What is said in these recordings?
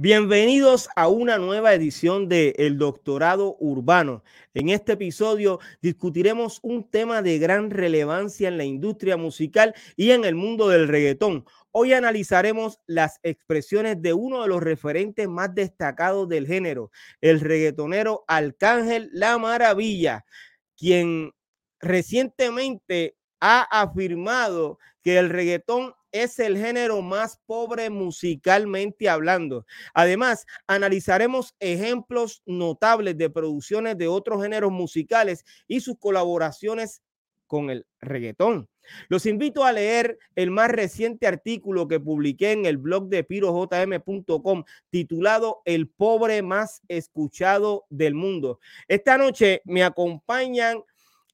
Bienvenidos a una nueva edición de El Doctorado Urbano. En este episodio discutiremos un tema de gran relevancia en la industria musical y en el mundo del reggaetón. Hoy analizaremos las expresiones de uno de los referentes más destacados del género, el reggaetonero Arcángel La Maravilla, quien recientemente ha afirmado que el reggaetón es el género más pobre musicalmente hablando. Además, analizaremos ejemplos notables de producciones de otros géneros musicales y sus colaboraciones con el reggaetón. Los invito a leer el más reciente artículo que publiqué en el blog de pirojm.com titulado El pobre más escuchado del mundo. Esta noche me acompañan,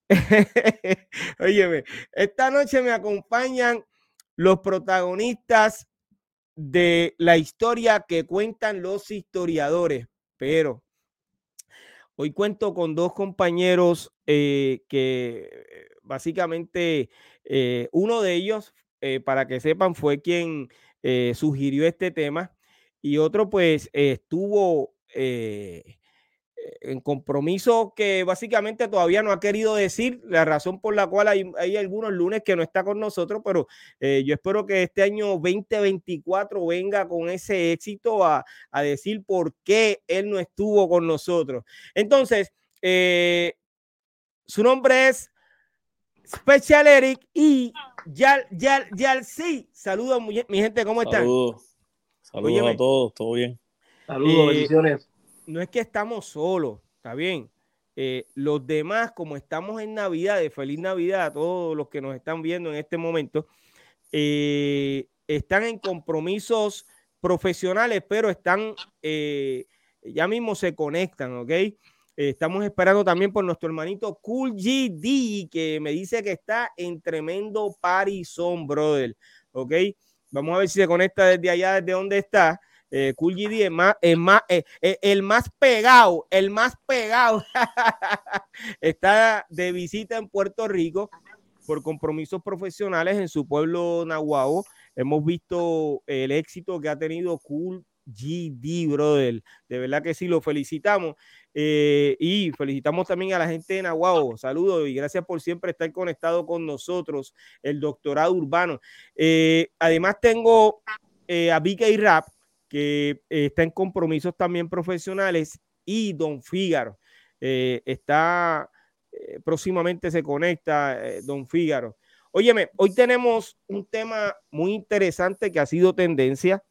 óyeme, esta noche me acompañan los protagonistas de la historia que cuentan los historiadores. Pero hoy cuento con dos compañeros eh, que básicamente eh, uno de ellos, eh, para que sepan, fue quien sugirió este tema y otro pues estuvo en compromiso que básicamente todavía no ha querido decir, la razón por la cual hay, algunos lunes que no está con nosotros, pero eh, yo espero que este año 2024 venga con ese éxito a, decir por qué él no estuvo con nosotros. Entonces, eh, su nombre es Special Eric y Yal, Yal, Yal, sí. Saludos, mi, gente, ¿cómo están? Saludos. Saludos a todos, todo bien. Saludos, eh, bendiciones no es que estamos solos, está bien. Eh, los demás, como estamos en Navidad, de feliz Navidad a todos los que nos están viendo en este momento, eh, están en compromisos profesionales, pero están, eh, ya mismo se conectan, ¿ok? estamos esperando también por nuestro hermanito Cool GD, que me dice que está en tremendo Parizón, brother, ¿ok? Vamos a ver si se conecta desde allá, desde donde está. Eh, cool GD es más, más eh, eh, el más pegado, el más pegado. Está de visita en Puerto Rico por compromisos profesionales en su pueblo Nahuatl. Hemos visto el éxito que ha tenido Cool GD, brother. De verdad que sí, lo felicitamos. y felicitamos también a la gente de Nahuatl. Saludos y gracias por siempre estar conectado con nosotros, el doctorado urbano. además, tengo a BK Rap, que eh, está en compromisos también profesionales, y Don Fígaro. Eh, está eh, próximamente se conecta Don Fígaro. Óyeme, hoy tenemos un tema muy interesante que ha sido tendencia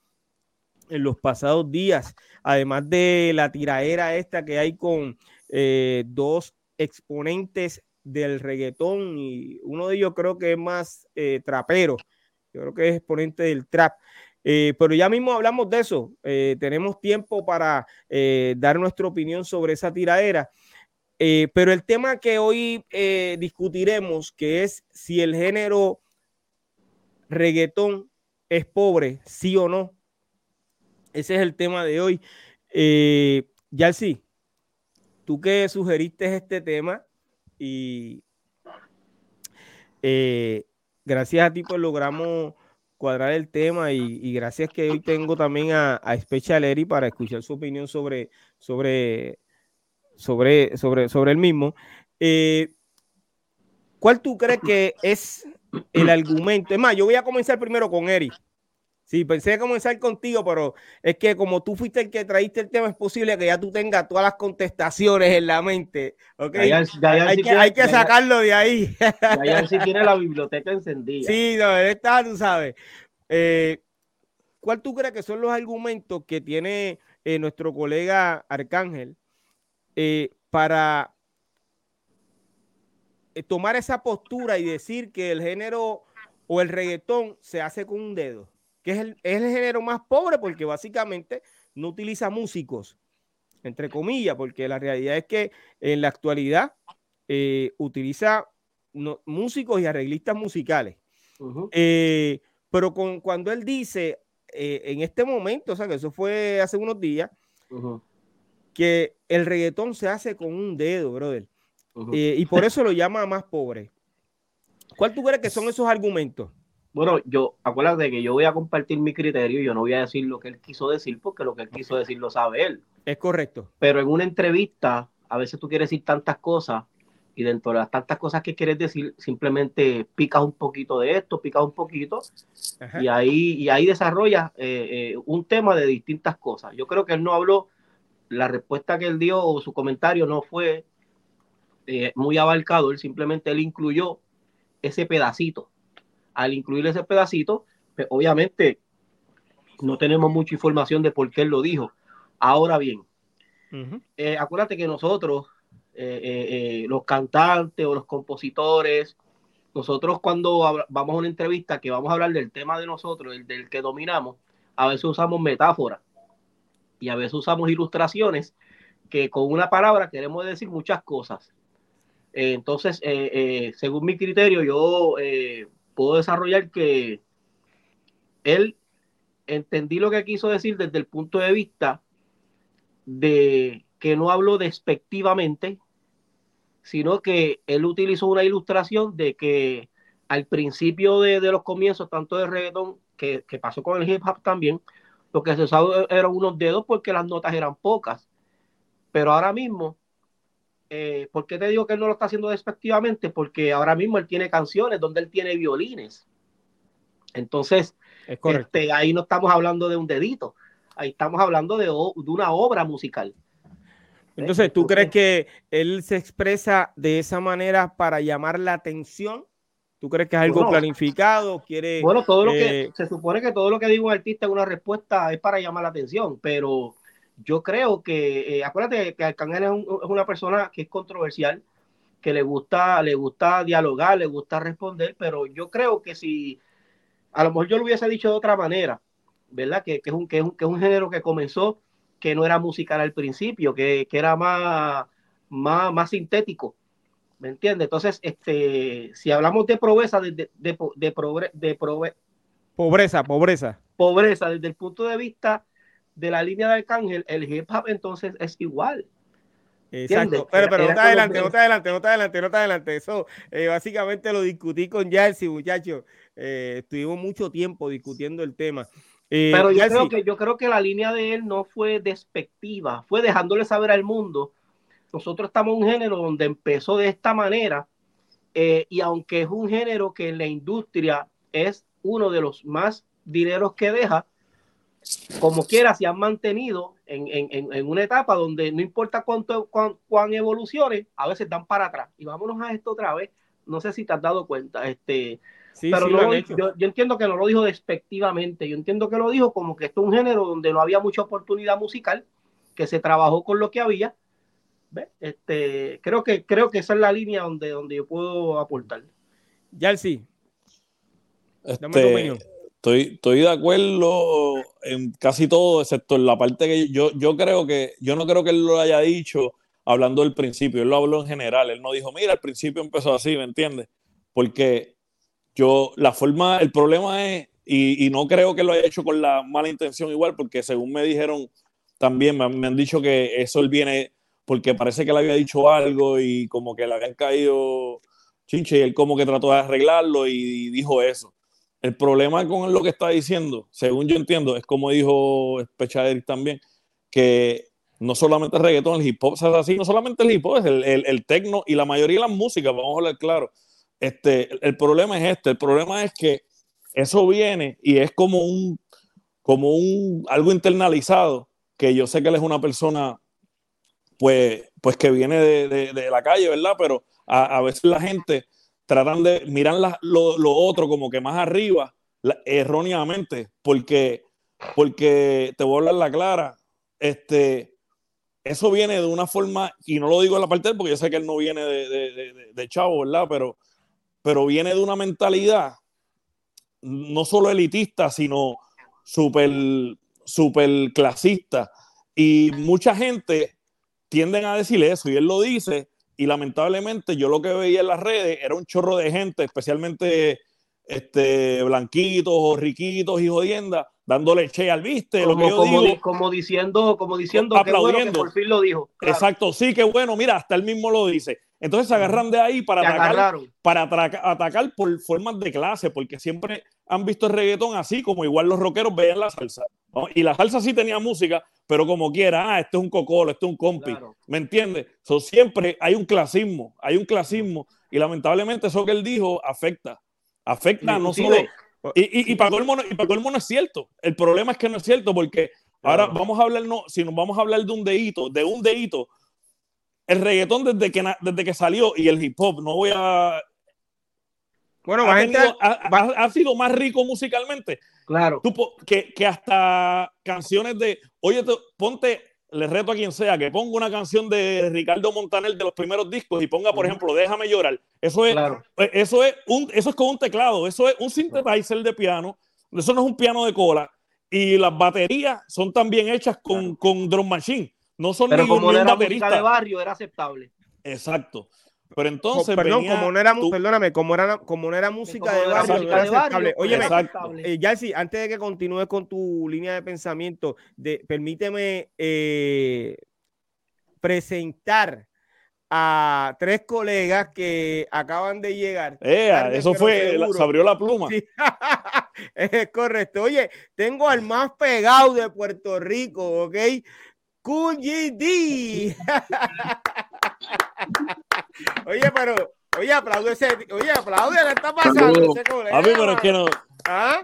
en los pasados días, además de la tiraera esta que hay con dos exponentes del reggaetón y uno de ellos creo que es más trapero, yo creo que es exponente del trap. Eh, pero ya mismo hablamos de eso. Eh, tenemos tiempo para eh, dar nuestra opinión sobre esa tiradera. pero el tema que hoy discutiremos, que es si el género reggaetón es pobre, sí o no. Ese es el tema de hoy. ya sí, tú que sugeriste este tema y gracias a ti pues logramos cuadrar el tema y, gracias que hoy tengo también a, a Special Eri para escuchar su opinión sobre, sobre, sobre, sobre, sobre el mismo. Eh, ¿Cuál tú crees que es el argumento? Es más, yo voy a comenzar primero con Eri. Sí, pensé comenzar contigo, pero es que como tú fuiste el que traíste el tema, es posible que ya tú tengas todas las contestaciones en la mente. ¿okay? hay, que, sacarlo de ahí. Ya si tiene la biblioteca encendida. Sí, no, está, tú sabes. Eh, ¿Cuál tú crees que son los argumentos que tiene eh, nuestro colega Arcángel eh, para tomar esa postura y decir que el género o el reggaetón se hace con un dedo, que es el, es el género más pobre porque básicamente no utiliza músicos, entre comillas, porque la realidad es que en la actualidad eh, utiliza músicos y arreglistas musicales. Eh, pero con, cuando él dice eh, en este momento, o sea que eso fue hace unos días, que el reggaetón se hace con un dedo, brother. y por eso lo llama más pobre. ¿Cuál tú crees que son esos argumentos? Bueno, yo, acuérdate que yo voy a compartir mi criterio, yo no voy a decir lo que él quiso decir, porque lo que él quiso decir lo sabe él. Es correcto. Pero en una entrevista, a veces tú quieres decir tantas cosas y dentro de las tantas cosas que quieres decir, simplemente picas un poquito de esto, picas un poquito y ahí, y ahí desarrollas eh, eh, un tema de distintas cosas. Yo creo que él no habló, la respuesta que él dio o su comentario no fue eh, muy abarcado, él simplemente él incluyó ese pedacito al incluir ese pedacito, pues, obviamente no tenemos mucha información de por qué él lo dijo. Ahora bien, eh, acuérdate que nosotros, eh, eh, los cantantes o los compositores, nosotros cuando vamos a una entrevista que vamos a hablar del tema de nosotros, el del que dominamos, a veces usamos metáforas y a veces usamos ilustraciones que con una palabra queremos decir muchas cosas. entonces, según mi criterio, yo puedo desarrollar que él entendí lo que quiso decir desde el punto de vista de que no habló despectivamente, sino que él utilizó una ilustración de que al principio de, los comienzos, tanto de reggaetón, que, pasó con el hip hop también, lo que se usaba eran unos dedos porque las notas eran pocas. Pero ahora mismo eh, ¿por qué te digo que él no lo está haciendo despectivamente? Porque ahora mismo él tiene canciones donde él tiene violines. Entonces, este, ahí no estamos hablando de un dedito, ahí estamos hablando de, una obra musical. Entonces, ¿tú crees que él se expresa de esa manera para llamar la atención? ¿Tú crees que es algo planificado? ¿Quiere, bueno, todo lo que eh, se supone que todo lo que diga un artista en una respuesta es para llamar la atención, pero yo creo que, eh, acuérdate que Arcángel es, una persona que es controversial, que le gusta, le gusta dialogar, le gusta responder, pero yo creo que si a lo mejor yo lo hubiese dicho de otra manera, ¿verdad? Que, es, un, que, es, un, que es un género que comenzó, que no era musical al principio, que, que era más, más, más sintético. ¿Me entiendes? Entonces, este, si hablamos de pobreza, de, de, de, de, pobreza, pobreza. Pobreza, desde el punto de vista de la línea de Arcángel, el hip hop entonces es igual. Exacto, pero, pero no te adelante, no te adelante, no te adelante, no te adelante. Eso eh, básicamente lo discutí con Jersey, muchachos. Eh, estuvimos mucho tiempo discutiendo el tema. Eh, pero yo creo, que, yo creo que la línea de él no fue despectiva, fue dejándole saber al mundo. Nosotros estamos en un género donde empezó de esta manera, y aunque es un género que en la industria es uno de los más dineros que deja, como quiera, se han mantenido en, en, en, una etapa donde no importa cuánto, cuán, evolucione, a veces dan para atrás. Y vámonos a esto otra vez. No sé si te has dado cuenta. Este, pero yo, yo, entiendo que no lo dijo despectivamente. Yo entiendo que lo dijo como que esto es un género donde no había mucha oportunidad musical, que se trabajó con lo que había. Este, creo, que, creo que esa es la línea donde, donde yo puedo aportar. Ya sí. Este, Estoy, estoy de acuerdo en casi todo, excepto en la parte que yo, yo creo que, yo no creo que él lo haya dicho hablando del principio, él lo habló en general, él no dijo, mira, al principio empezó así, ¿me entiendes? Porque yo, la forma, el problema es, y, no creo que lo haya hecho con la mala intención igual, porque según me dijeron también, me, han dicho que eso viene porque parece que le había dicho algo y como que le habían caído chinche y él como que trató de arreglarlo y dijo eso. El problema con lo que está diciendo, según yo entiendo, es como dijo Pechader también, que no solamente el reggaetón, el hip hop, o así, no solamente el hip hop, es el, el, tecno y la mayoría de las músicas, vamos a hablar claro. Este, el, problema es este, el problema es que eso viene y es como un, como un, algo internalizado, que yo sé que él es una persona, pues, pues que viene de, de, la calle, ¿verdad? Pero a, a veces la gente tratan de mirar lo, otro como que más arriba, erróneamente, porque, porque te voy a hablar la clara, este, eso viene de una forma, y no lo digo en la parte porque yo sé que él no viene de, de, chavo, ¿verdad? Pero, pero viene de una mentalidad no solo elitista, sino súper super clasista. Y mucha gente tienden a decir eso, y él lo dice, y lamentablemente yo lo que veía en las redes era un chorro de gente, especialmente este, blanquitos o riquitos y jodiendas, dándole che al viste, como, lo que yo como, digo. como diciendo, como diciendo bueno que por fin lo dijo. Claro. Exacto, sí, que bueno, mira, hasta él mismo lo dice. Entonces se agarran de ahí para, atacar, para atacar por formas de clase, porque siempre han visto el reggaetón así, como igual los rockeros veían la salsa. ¿No? Y la salsa sí tenía música, pero como quiera, ah, este es un cocolo, este es un compi. Claro. ¿Me entiendes? So, siempre hay un clasismo, hay un clasismo, y lamentablemente eso que él dijo afecta. Afecta no solo. Y, y, y, para colmo, y para colmo no es cierto. El problema es que no es cierto, porque ahora vamos a hablar, no, si nos vamos a hablar de un dedito, de un dedito, el reggaetón desde que, desde que salió y el hip hop, no voy a. Bueno, ha, gente, tenido, ha, ha, ha, sido más rico musicalmente. Claro. Tú, que, que, hasta canciones de. Oye, te, ponte, le reto a quien sea, que ponga una canción de Ricardo Montaner de los primeros discos y ponga, por ejemplo, Déjame llorar. Eso es, claro. eso es, un, eso es con un teclado, eso es un synthesizer de piano, eso no es un piano de cola. Y las baterías son también hechas con, claro. con drum machine. No son Pero ni, como ni un era baterista. de barrio, era aceptable. Exacto. Pero entonces. Perdón, venía, como no era, tú, perdóname, como, era, como no era música como de barrio, música no de era aceptable. barrio, Oye, Exacto. eh, Yalsi, antes de que continúes con tu línea de pensamiento, de, permíteme eh, presentar a tres colegas que acaban de llegar. Eso fue, la, se abrió la pluma. Sí. es correcto. Oye, tengo al más pegado de Puerto Rico, ¿ok? Cool GD. oye, pero, oye, aplaude ese, oye, aplaude, ¿qué está pasando? Ese colega, a mí, pero es que no. ¿Ah?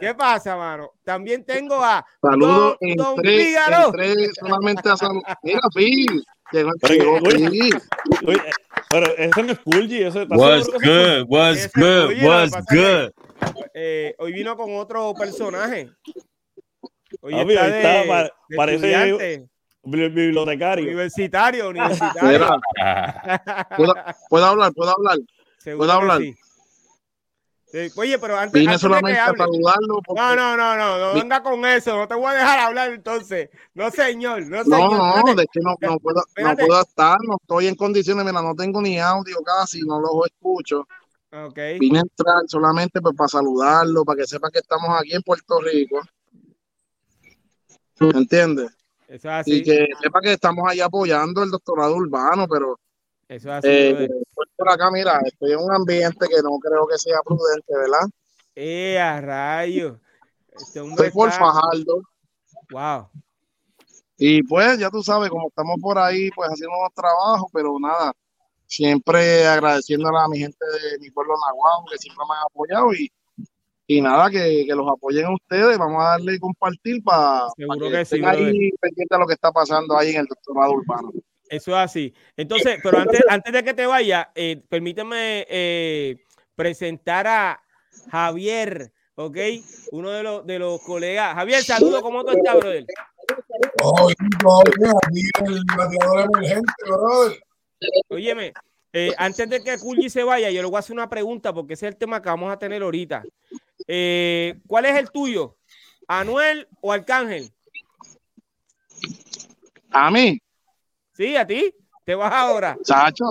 ¿Qué pasa, mano? También tengo a Saludos Don, Don entré, Fígaro. entré solamente a saludar. Mira, Phil. Llegó, oye, pero ese no es Cool G, ese está What's good? What's good? What's good? Eh, hoy vino con otro personaje. Hoy Papi, está de, está, de parece- bibliotecario. universitario, universitario. ¿puedo, puedo hablar? ¿Puedo hablar? Seguro ¿puedo que hablar? sí. Sí, Oye, pero antes, Vine antes de solamente que a hable, saludarlo. Porque... No, no, no, no, no anda con eso, no te voy a dejar hablar entonces. No, señor, no, No, señor. no, espérate. de que no, no, puedo, no puedo estar, no estoy en condiciones, mira, no tengo ni audio casi, no los escucho. Ok. Vine a entrar solamente pues, para saludarlo, para que sepa que estamos aquí en Puerto Rico. ¿Me entiendes? Eso es así. Y que sepa que estamos ahí apoyando el doctorado urbano, pero Eso es así. eh, pues, por acá, mira, estoy en un ambiente que no creo que sea prudente, ¿verdad? Eh, a rayos. Este Estoy por está- Fajardo. Wow. Y pues, ya tú sabes, como estamos por ahí, pues haciendo unos trabajos, pero nada, siempre agradeciéndole a mi gente de mi pueblo Nahuatl, que siempre me han apoyado y, y nada, que, que los apoyen a ustedes, vamos a darle y compartir para Seguro que, que estén ahí pendientes de lo que está pasando ahí en el doctorado urbano. Eso es así. Entonces, pero antes, antes de que te vaya, eh, permíteme eh, presentar a Javier, ¿ok? Uno de los, de los colegas. Javier, saludo, ¿cómo tú estás, brother? Oye, oye, aquí el bateador emergente, brother. Óyeme, eh, antes de que Kulji se vaya, yo le voy a hacer una pregunta porque ese es el tema que vamos a tener ahorita. Eh, ¿Cuál es el tuyo? ¿Anuel o Arcángel? A mí, ¿Sí? ¿A ti? ¿Te vas ahora? Chacho,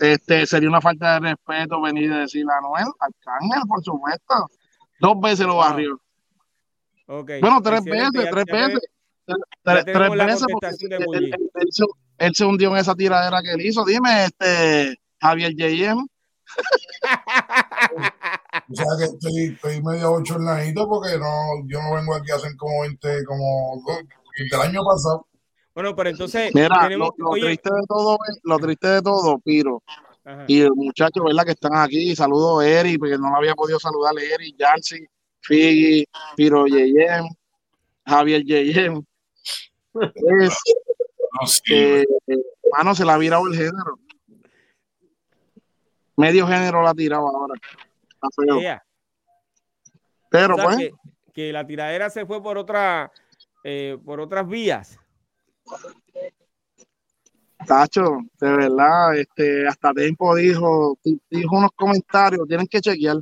este sería una falta de respeto venir a decirle a Noel, Arcángel, por supuesto. Dos veces lo barrió. Ok. Bueno, tres veces, tres veces. Tres, veces porque él, él- él él se hundió en esa tiradera que él hizo. Dime, este Javier J.M. O sea que estoy, estoy medio bochornadito porque no, yo no vengo aquí a hacer como 20, como el año pasado. Bueno, pero entonces Mira, tenemos, lo, lo oye, triste de todo, lo triste de todo, Piro, ajá. y muchachos, ¿verdad? Que están aquí. Saludo a Eri, porque no lo había podido saludar. Eri, Yancy, Figi, Piro J.M., Javier. Es No, sí, que, mano, se la ha virado el género. Medio género la ha tirado ahora. Está feo. Yeah. Pero O sea, pues, que, que la tiradera se fue por otra eh, por otras vías. Tacho, de verdad, este, hasta tiempo dijo, di- dijo unos comentarios, tienen que chequear.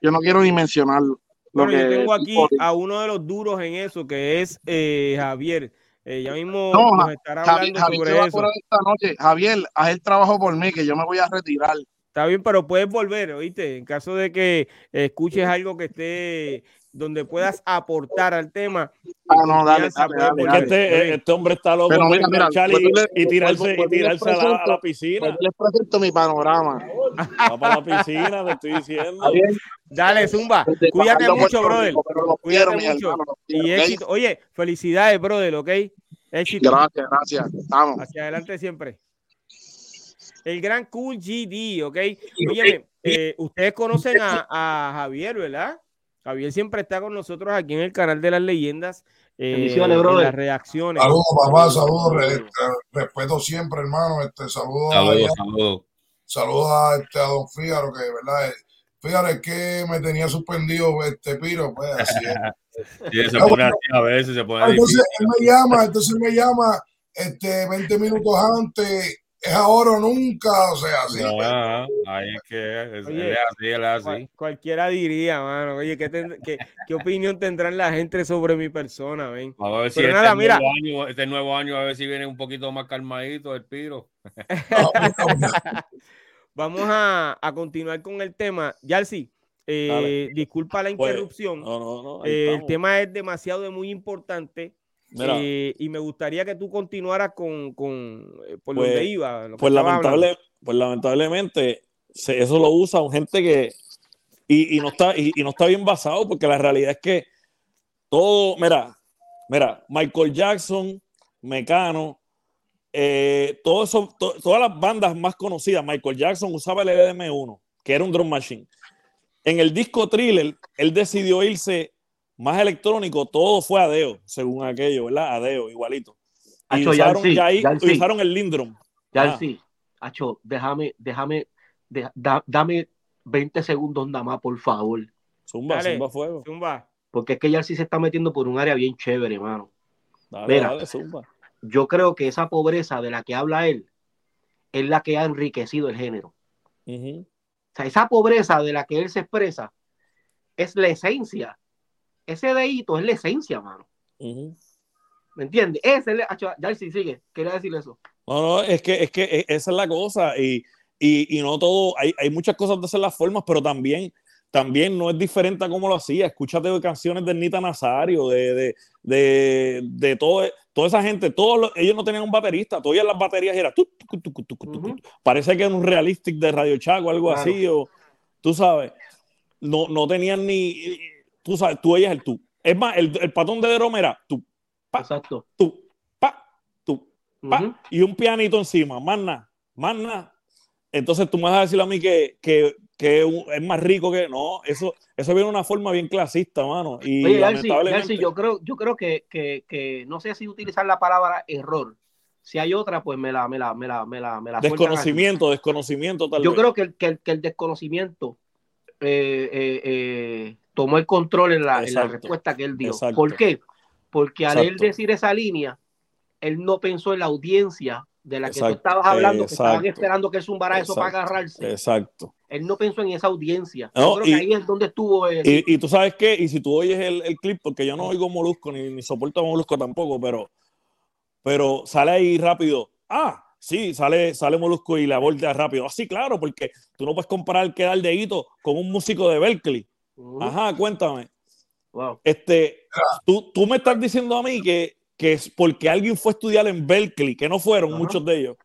yo no quiero ni mencionarlo. Lo Bueno, yo tengo aquí a uno de los duros en eso, que es eh, Javier. Eh, ya mismo No, nos estará hablando Javier sobre va eso. esta noche. Javier, haz el trabajo por mí, que yo me voy a retirar. Está bien, pero puedes volver, ¿oíste? En caso de que escuches algo que esté donde puedas aportar al tema. Ah, no, dale, dale, dale, este, ¿está bien? este hombre está loco Pero por mira, mira, enganchar y, tirarse, y tirarse a la, a la piscina. Pues les presento mi panorama. Va para la piscina, te estoy diciendo. Dale, Zumba. Cuídate mucho, brother. Pero Cuídate quiero, mucho. Y éxito. Oye, felicidades, brother, ¿ok? Éxito. Gracias, gracias. Vamos. Hacia adelante siempre. El gran Cool GD, ¿ok? Óyeme, eh, ustedes conocen a, a Javier, ¿verdad? Javier siempre está con nosotros aquí en el canal de las leyendas. eh, en las reacciones. Saludos, papá, saludos, re- eh, respeto siempre, hermano. Este, saludos, a, Saludos, saludos. a, este, a don Fígaro, que de verdad, eh, Fígaro es que me tenía suspendido este piro, pues así es. Sí, se pone así a veces, se pone Entonces difícil. él me llama, entonces él me llama este, 20 minutos antes, es ahora o nunca, o sea, así. pues. Ah, ahí es que es, Oye, él es así, es Cual- así. cualquiera diría, mano. Oye, ¿qué, qué- qué opinión tendrán la gente sobre mi persona, ven? A ver si Pero este, nada, mira. nuevo año, este nuevo año, a ver si viene un poquito más calmadito el piro. Vamos a, a continuar con el tema. Yalsi, eh, disculpa la Pues, interrupción. No, no, no. Eh, el tema es demasiado de muy importante Mira, eh, y me gustaría que tú continuaras con, con eh, por Pues- donde iba. lo que pues, lamentable, pues lamentablemente se- eso lo usa gente que y, y no está y, y no está bien basado porque la realidad es que todo, mira, mira, Michael Jackson, Mecano, eh, todo eso, to- todas las bandas más conocidas, Michael Jackson usaba el EDM1, que era un drum machine. En el disco Thriller, él decidió irse más electrónico, todo fue Adeo, según aquello, ¿verdad? Adeo, igualito. Y Acho, usaron, Yancy, ya ahí, Yancy. usaron el Lindrum. Ya sí, Acho, déjame, déjame, de- da- dame 20 segundos nada más, por favor. Zumba, Dale. zumba fuego. Zumba. Porque es que ya sí se está metiendo por un área bien chévere, hermano. Dale, Mira. dale, zumba. Yo creo que esa pobreza de la que habla él es la que ha enriquecido el género. O sea, esa pobreza de la que él se expresa es la esencia. Ese dedito es la esencia, mano. ¿Me entiendes? Ese es el... Acho, ya sí, sigue. Quería decir eso. No, no, es que, es que e- esa es la cosa. Y, y, y no todo, hay, hay muchas cosas de hacer las formas, pero también, también no es diferente a cómo lo hacía. Escúchate de canciones de Nita Nazario, de, de, de, de todo, toda esa gente, todos los- ellos no tenían un baterista, todavía las baterías era tu, tu, tu, tu, tu, tu, tu. Ujú. parece que era un realistic de Radio Chaco, algo Claro. así, o tú sabes, no, no tenían ni, tú sabes, tú ellas el tú. Es más, el, el patón de Derome era tú, Pa. Exacto. tú, pa, tú, pa, y un pianito encima, más nada, más nada. Entonces tú me vas a decir a mí que, que, que es más rico que. No, eso, eso viene de una forma bien clasista, mano. Y Oye, lamentablemente. Yo creo, yo creo que, que, que no sé si utilizar la palabra error. Si hay otra, pues me la, me la, me la, me la, me la desconocimiento, desconocimiento tal Yo vez. creo que el, que el, que el desconocimiento eh, eh, eh, tomó el control en la, en la respuesta que él dio. Exacto. ¿Por qué? Porque al él decir esa línea, él no pensó en la audiencia de la que tú Exacto. estabas hablando, que estaban esperando que él zumbara eso para agarrarse. Exacto. Él no pensó en esa audiencia. No, Yo creo y- que ahí es donde estuvo el... Y, y tú sabes qué, y si tú oyes el, el clip, porque yo no oigo Molusco ni, ni soporto a Molusco tampoco, pero, pero sale ahí rápido. Ah, sí, sale, sale Molusco y la voltea rápido. Así, claro, porque tú no puedes comparar que da el dedito con un músico de Berkeley. Ujú. Ajá, cuéntame. Wow. Este, tú, tú me estás diciendo a mí que, que es porque alguien fue a estudiar en Berkeley, que no fueron Ajá. muchos de ellos.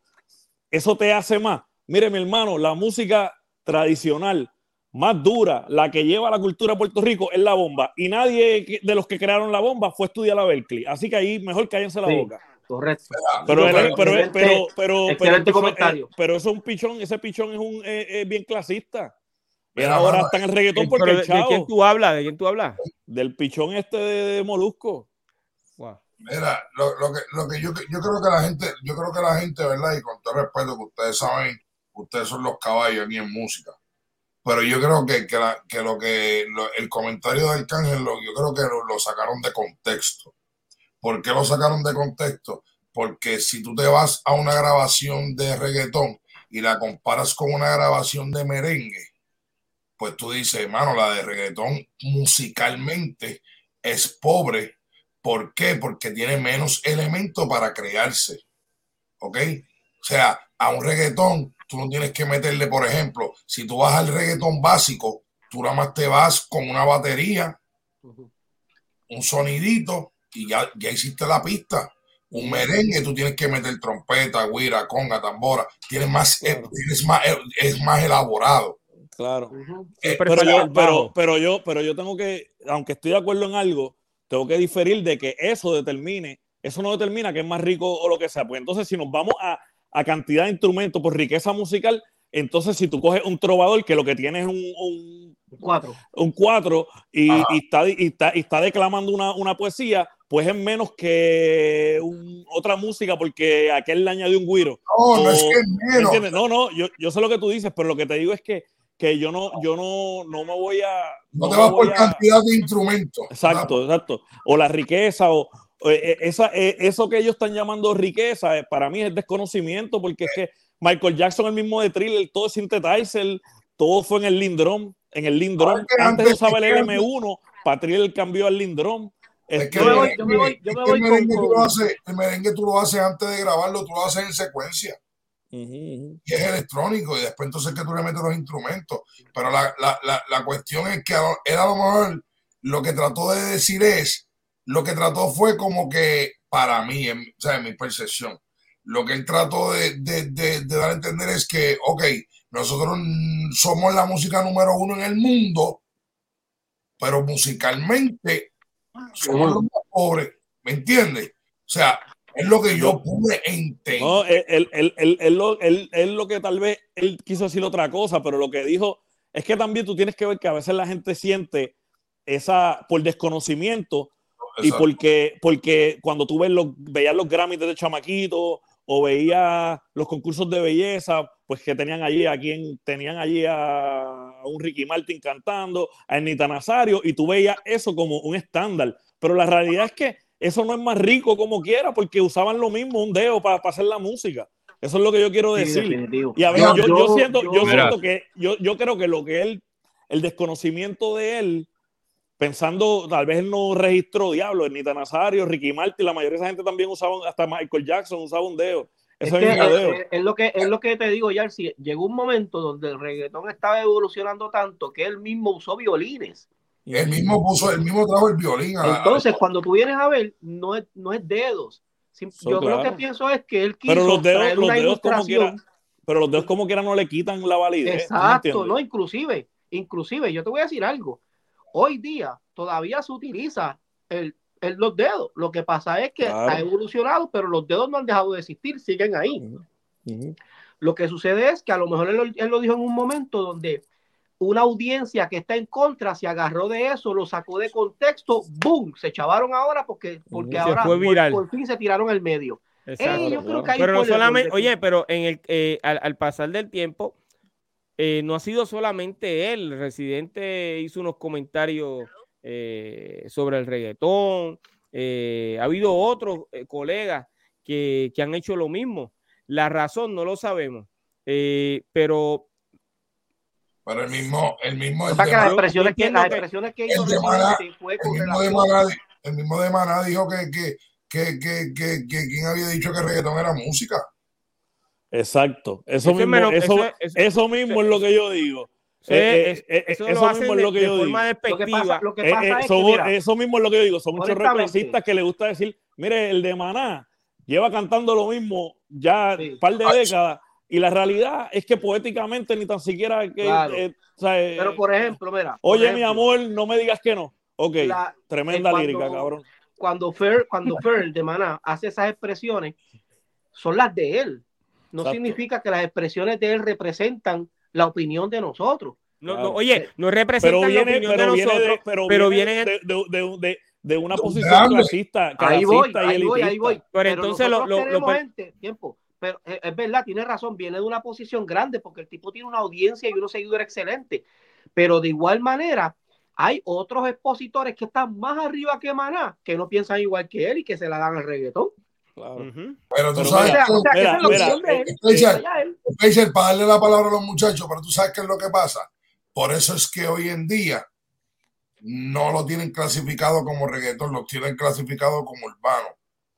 Eso te hace más. Mire, mi hermano, la música tradicional más dura, la que lleva la cultura de Puerto Rico, es la bomba. Y nadie de los que crearon la bomba fue a estudiar a Berkeley. Así que ahí mejor cállense la Sí. boca. Correcto. Pero, pero pero, pero, pero, pero, eh, pero eso es un pichón, ese pichón es un eh, eh, bien clasista. Mira, ahora está en el reggaetón Eh, porque pero el ¿de, de quién chavo, tú hablas? ¿De quién tú hablas? del pichón este de, de Molusco. Wow. Mira, lo, lo que, lo que yo, yo creo que la gente, yo creo que la gente, ¿verdad? Y con todo respeto, que ustedes saben, ustedes son los caballos aquí en música. Pero yo creo que, que, la- que lo que lo- el comentario del Cángel, lo- yo creo que lo, lo sacaron de contexto. ¿Por qué lo sacaron de contexto? Porque si tú te vas a una grabación de reggaetón y la comparas con una grabación de merengue, pues tú dices, hermano, la de reggaetón musicalmente es pobre. ¿Por qué? Porque tiene menos elementos para crearse. ¿Ok? O sea, a un reggaetón tú no tienes que meterle, por ejemplo, si tú vas al reggaetón básico, tú nada más te vas con una batería, un sonidito y ya, ya hiciste la pista. Un merengue, tú tienes que meter trompeta, guira, conga, tambora. Tienes más, tienes más, es más elaborado. Claro. Eh, pero, yo, pero, yo, pero yo tengo que, aunque estoy de acuerdo en algo, tengo que diferir de que eso determine, eso no determina que es más rico o lo que sea. Pues entonces, si nos vamos a, a cantidad de instrumentos por riqueza musical, entonces si tú coges un trovador que lo que tiene es un, un, Cuatro. un cuatro y, está, y, está, y está declamando una, una poesía, pues es menos que un- otra música porque aquel le añadió un guiro. No, no es que es ¿Me menos. entiendes? No, no, yo, yo sé lo que tú dices, pero lo que te digo es que, que yo no, yo no, no me voy a. No te me vas por a- cantidad de instrumentos. Exacto, exacto. O la riqueza, o, o, eh, esa, eh, eso que ellos están llamando riqueza, eh, para mí es desconocimiento, porque es que Michael Jackson, el mismo de Thriller, todo es synthesizer, todo fue en el Lindrum, en el que Antes antes- usaba el es que antes- LM1, para Thriller cambió al Lindrum. Es Este, que Yo me voy- yo me voy- yo me merengue- voy el con- merengue tú lo haces- el merengue tú lo haces antes de grabarlo, tú lo haces en secuencia. Ujú. y es electrónico y después entonces que tú le metes los instrumentos. Pero la, la, la, la cuestión es que él a lo mejor lo que trató de decir es, lo que trató fue como que para mí, en, o sea, en mi percepción, lo que él trató de, de, de- de dar a entender es que, ok, nosotros somos la música número uno en el mundo, pero musicalmente somos los más pobres, ¿me entiendes? O sea, es lo que yo pude entender. No, él, él- él- lo, él- lo que tal vez él quiso decir otra cosa, pero lo que dijo es que también tú tienes que ver que a veces la gente siente esa por desconocimiento y porque, porque cuando tú ves los, veías los Grammys de chamaquito o veías los concursos de belleza, pues que tenían allí a quien tenían allí a, a un Ricky Martin cantando, a Ernita Nazario, y tú veías eso como un estándar. Pero la realidad es que eso no es más rico como quiera, porque usaban lo mismo, un dedo para, hacer la música. Eso es lo que yo quiero decir. Y a ver, yo, yo yo- siento, yo, yo- Mira. siento que yo, yo creo que lo que él, el desconocimiento de él, pensando, tal vez él no registró Diablo, Ernita Nazario, Ricky Martin, la mayoría de esa gente también usaban, hasta Michael Jackson usaba un dedo. Es, Ese que, mismo es, dedo. es- es lo que, es lo que te digo, Yarsi. Llegó un momento donde el reggaetón estaba evolucionando tanto que él mismo usó violines. Él mismo puso, él mismo trajo el violín. a Entonces, cuando tú vienes a ver, no es, no es dedos. So, Yo claro. lo que pienso es que él quiso Pero los dedos, traer los una dedos como quiera, pero los dedos como quiera no le quitan la validez. ¿tú me Exacto, entiendes? no, inclusive, inclusive, yo te voy a decir algo. Hoy día todavía se utiliza el, el- los dedos. Lo que pasa es que Claro. ha evolucionado, pero los dedos no han dejado de existir, siguen ahí. Lo que sucede es que a lo mejor él, lo- él lo dijo en un momento donde una audiencia que está en contra se agarró de eso, lo sacó de contexto, ¡boom! Se chavaron ahora porque, porque ahora por- fin se tiraron el medio. Exacto. Yo creo que ahí Pero no solamente, oye, pero en el, eh, al, al pasar del tiempo, eh, no ha sido solamente él. El residente hizo unos comentarios eh, sobre el reggaetón. eh, ha habido otros colegas que, que han hecho lo mismo. La razón no lo sabemos. eh, pero Pero el mismo, el mismo, O el sea, de que las expresiones que, las expresiones que el hizo de Maná- el mismo de Maná, el mismo de Maná dijo que, que, que, que, que, que quien había dicho que el reggaetón era música. Exacto. Eso, Eso es mismo, menos- eso, eso- eso- eso mismo es lo que yo digo. eso, Eh, eh, eh, eso mismo es lo que de yo digo. Lo que despectiva. pasa, lo que pasa eh, es que, son- mira, eso mismo es lo que yo digo. Son muchos represistas que les gusta decir, mire, el de Maná lleva cantando lo mismo ya Sí. un par de décadas y la realidad es que poéticamente ni tan siquiera que, Claro. eh, o sea, eh, pero por ejemplo, mira. oye mi amor, no me digas que no. Ok, la- tremenda eh, cuando- lírica, cabrón. cuando Fer, cuando Fer de Maná hace esas expresiones, son las de él. No Exacto. significa que las expresiones de él representan la opinión de nosotros. No, no, Claro. oye, no Pero representan la opinión pero de viene, nosotros, de, pero pero viene vienen- de, de, de, de- de una posición grande. clasista, Ahí voy, y ahí voy, ahí voy. Pero entonces lo- lo- gente, tiempo. Pero eh, es verdad, tiene razón, viene de una posición grande porque el tipo tiene una audiencia y unos seguidores excelentes. Pero de igual manera, hay otros expositores que están más arriba que Maná, que no piensan igual que él y que se la dan al reggaetón. Claro. Pero tú Pero sabes o sea, que mira, mira, de él. Spencer. Spencer, para darle la palabra a los muchachos, pero tú sabes qué es lo que pasa. Por eso es que hoy en día no lo tienen clasificado como reggaetón, lo tienen clasificado como urbano,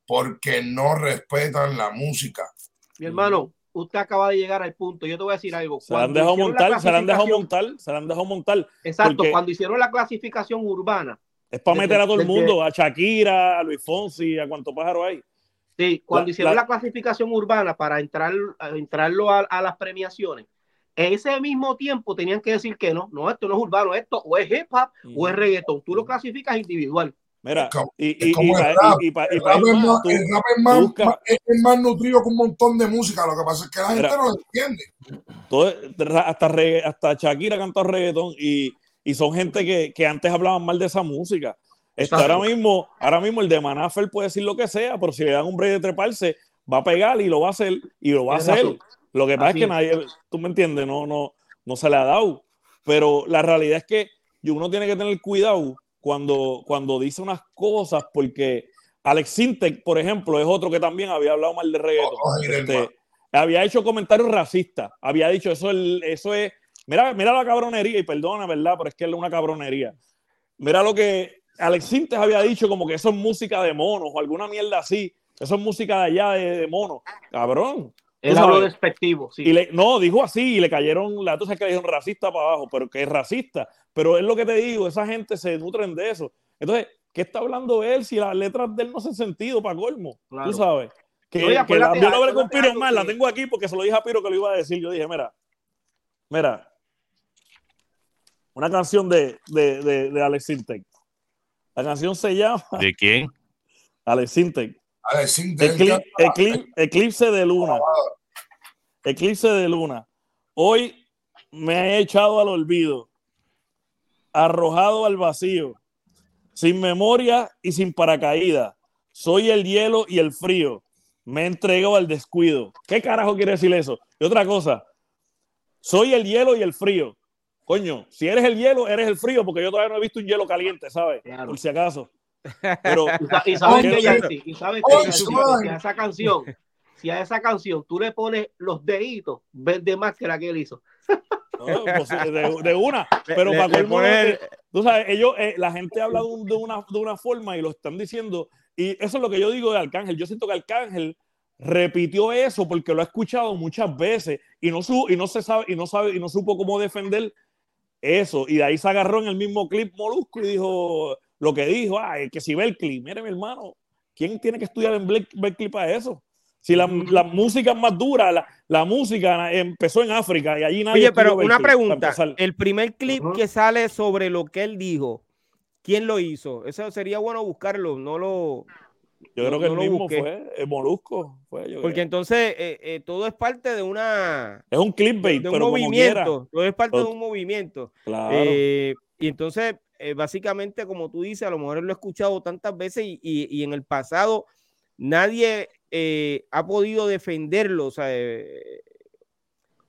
porque no respetan la música. Mi hermano, usted acaba de llegar al punto. Yo te voy a decir algo. Se la han dejado la montar, se la han dejado montar, se la han dejado montar. Exacto, cuando hicieron la clasificación urbana, Es para meter a todo el mundo, a Shakira, a Luis Fonsi, a cuánto pájaro hay. sí, cuando La- hicieron la- la, clasificación urbana para entrar, a entrarlo a, a las premiaciones, en ese mismo tiempo tenían que decir que no, no, esto no es urbano, esto o es hip hop o es reggaetón. Tú lo clasificas individual. Mira, y, el rap. es más, busca- más- es más nutrido que un montón de música. Lo que pasa es que la gente Mira. no lo entiende. todo- hasta, regga- hasta Shakira cantó reggaetón y, y son gente que, que antes hablaban mal de esa música. Exacto. ahora mismo, ahora mismo el de Manafer puede decir lo que sea, pero si le dan un break de treparse, va a pegar y lo va a hacer y lo va a hacer. razón. Lo que pasa Así es que nadie, tú me entiendes, no, no, no se le ha dado. Pero la realidad es que uno tiene que tener cuidado cuando, cuando dice unas cosas, porque Alex Sintek, por ejemplo, es otro que también había hablado mal de reggaetón. Ojo, Irene, Este, había hecho comentarios racistas, había dicho eso, el- eso es, mira, mira la cabronería, y perdona, ¿verdad? Pero es que es una cabronería. Mira lo que Alex Sintes había dicho, como que eso es música de monos o alguna mierda así. Eso es música de allá de, de monos. Cabrón. Él Tú habló sabes. despectivo, sí. Y le, no, dijo así y le cayeron, la tú sabes que le dijeron racista para abajo, pero que es racista. Pero es lo que te digo, esa gente se nutren de eso. Entonces, ¿qué está hablando él si las letras de él no hacen sentido para colmo? Claro. Tú sabes. Que, Oye, que la, yo lo hablé con Piro más, la tengo aquí porque se lo dije a Piro que lo iba a decir. Yo dije, mira, mira, una canción de, de, de, de Alex Sintek. La canción se llama ¿De quién? Alex Sintek. A decir, de él Eclipse, canta- eclipse- eclipse de luna. Eclipse de luna. Hoy me he echado al olvido, arrojado al vacío, sin memoria y sin paracaídas. Soy el hielo y el frío. Me he entregado al descuido. ¿Qué carajo quiere decir eso? Y otra cosa, soy el hielo y el frío. Coño, si eres el hielo, eres el frío, porque yo todavía no he visto un hielo caliente, ¿sabes? Claro. Por si acaso. Pero Y sa- Y sabes que oye, Yancy, y sabes que suave. si a esa canción, si a esa canción tú le pones los deditos, vende más que la que él hizo. No, pues, de, de una, pero Le- para le colmo, pone el- eh, tú sabes, ellos, eh, la gente habla de, un- de una, de una forma y lo están diciendo, y eso es lo que yo digo de Arcángel. Yo siento que Arcángel repitió eso porque lo ha escuchado muchas veces y no, su, y no se sabe, y no sabe, y no supo cómo defender eso. Y de ahí se agarró en el mismo clip Molusco y dijo lo que dijo, ah, que si Berkeley, mire mi hermano, ¿quién tiene que estudiar en Ber- Berkeley para eso? Si la, la música es más dura, la, la música empezó en África y allí nadie Oye, pero una pregunta. El primer clip Ujú. que sale sobre lo que él dijo, ¿quién lo hizo? Eso sería bueno buscarlo, no lo... Yo no- creo que no el mismo busqué. fue, el Molusco fue. yo Porque creo. entonces eh, eh, todo es parte de una... es un clickbait, De un pero como movimiento, todo es parte de un movimiento. Claro. Eh, y entonces, eh, básicamente, como tú dices, a lo mejor lo he escuchado tantas veces y, y- y en el pasado nadie eh, ha podido defenderlo, o sea, eh,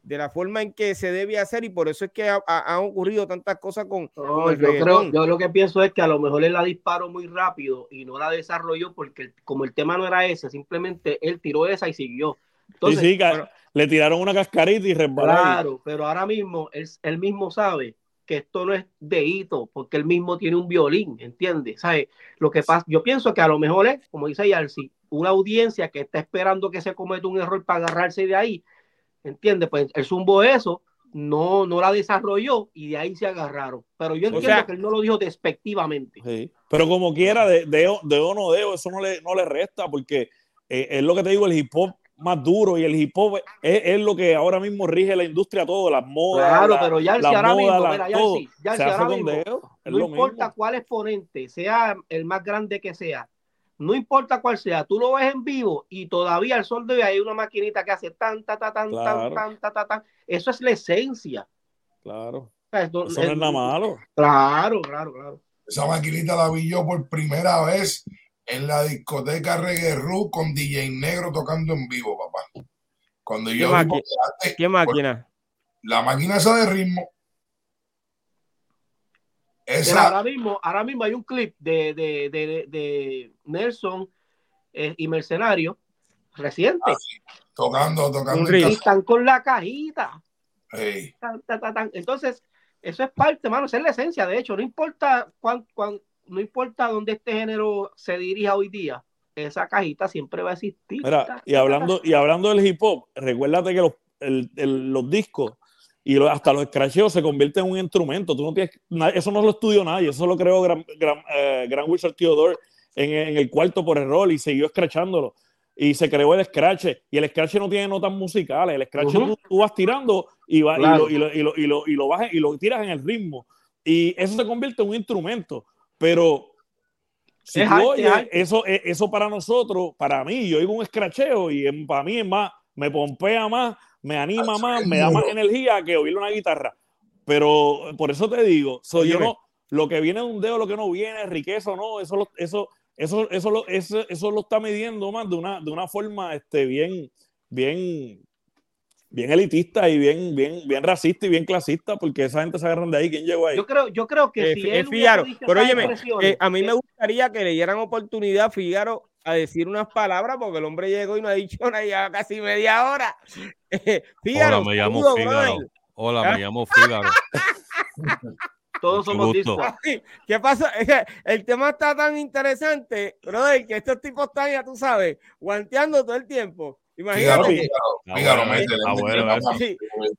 de la forma en que se debe hacer y por eso es que ha- ha- han ocurrido tantas cosas con, el yo, creo, yo lo que pienso es que a lo mejor él la disparó muy rápido y no la desarrolló porque como el tema no era ese, simplemente él tiró esa y siguió. Entonces, sí, sí, ca- bueno, le tiraron una cascarita y resbaló. claro, pero ahora mismo él, él mismo sabe que esto no es de hito, porque él mismo tiene un violín, ¿entiendes? ¿Sabe? Lo que pasa, yo pienso que a lo mejor es, como dice Yarsi, una audiencia que está esperando que se cometa un error para agarrarse de ahí, ¿entiendes? Pues él zumbó eso, no, no la desarrolló y de ahí se agarraron. Pero yo O entiendo sea- que él no lo dijo despectivamente. Sí. Pero como quiera, de, de, de o no de, eso no le, no le resta, porque eh, es lo que te digo, el hip hop más duro y el hip hop es, es lo que ahora mismo rige la industria todo, las modas. Claro, la- pero Yarsi la ahora moda, mismo, la- mira, se hace ahora mismo, dedo. es no importa mismo. cuál exponente, sea el más grande que sea, no importa cuál sea, tú lo ves en vivo y todavía al sol de hoy hay una maquinita que hace tan, tan, tan, tan, Claro. tan, tan, tan, tan. Eso es la esencia. Claro. O sea, esto- Eso no es nada malo. Claro, claro, claro. Esa maquinita la vi yo por primera vez en la discoteca Reggae Ru con DJ Negro tocando en vivo, papá. Cuando yo antes- ¿Qué máquina? la máquina esa de ritmo, esa, ahora mismo, ahora mismo hay un clip de, de, de, de Nelson eh, y Mercenario reciente. tocando, tocando. Un en ritmo. Y están con la cajita. tan, tan, tan. Entonces, Eso es parte, mano, esa es la esencia. De hecho, no importa cuán, cuán- no importa dónde este género se dirija hoy día, esa cajita siempre va a existir. Mira, y hablando, y hablando del hip hop, recuérdate que los, el- el- los discos y lo- hasta los scratcheos se convierten en un instrumento. Tú no tienes, eso no lo estudió nadie, eso lo creó Gran, Gran, eh, Gran Wizard Theodore en, en el cuarto por error y siguió scratchándolo. Y se creó el scratch. Y el scratch no tiene notas musicales. El scratch tú, tú vas tirando y, va, Claro. y, lo, y, lo, y, lo, y, lo, y lo bajas y lo tiras en el ritmo. Y eso se convierte en un instrumento. Pero si Es arte, arte. eso, eh, eso para nosotros, para mí, yo oigo un escracheo y para mí es más, me pompea más, me anima más, me da más energía que oír una guitarra. Pero por eso te digo, soy yo no, lo que viene de un dedo, lo que no viene, riqueza o no, eso, lo- eso, eso, eso, eso, eso lo está midiendo más de una, de una forma este, bien, bien, bien elitista y bien, bien, bien racista y bien clasista, porque esa gente se agarran de ahí. ¿Quién llegó ahí? Yo creo, yo creo que Eh, si él eh, dicho pero óyeme, Eh, a mí me gustaría que le dieran oportunidad a Fígaro a decir unas palabras, porque el hombre llegó y no ha dicho nada, ya casi media hora. Eh, Fígaro, Hola, me llamo saludos, Fígaro. brother. Hola, ¿Ah? me llamo Fígaro. todos somos discos. ¿Qué pasa? El tema está tan interesante, brother, que estos tipos están, ya tú sabes, guanteando todo el tiempo. Imagínate. Ah, bueno, métele, ah.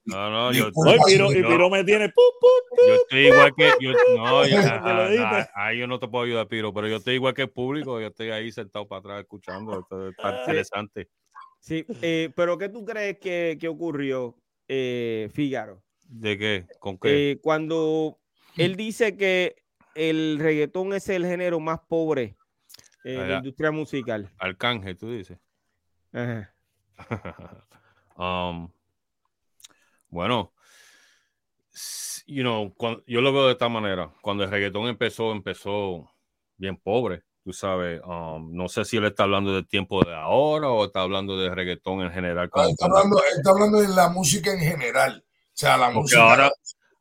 No, no, yo, No, y Piro, me tiene. pu, pu, pu. yo estoy igual que. Yo, no, lo ah, edite. ah, ahí yo no te puedo ayudar, Piro, pero yo estoy igual que el público. Yo estoy ahí sentado para atrás escuchando. Esto está interesante. Sí, eh, pero ¿qué tú crees que, que ocurrió, eh, Fígaro? ¿De qué? ¿Con qué? Eh, cuando él dice que el reggaetón es el género más pobre eh, de la industria musical. Arcángel, tú dices. Ajá. Um, bueno, you know, cuan- yo lo veo de esta manera. Cuando el reggaetón empezó, empezó bien pobre, tú sabes. um, no sé si él está hablando del tiempo de ahora o está hablando de reggaetón en general. Ah, Está cuando- hablando, está hablando de la música en general. O sea, la Porque música. ahora,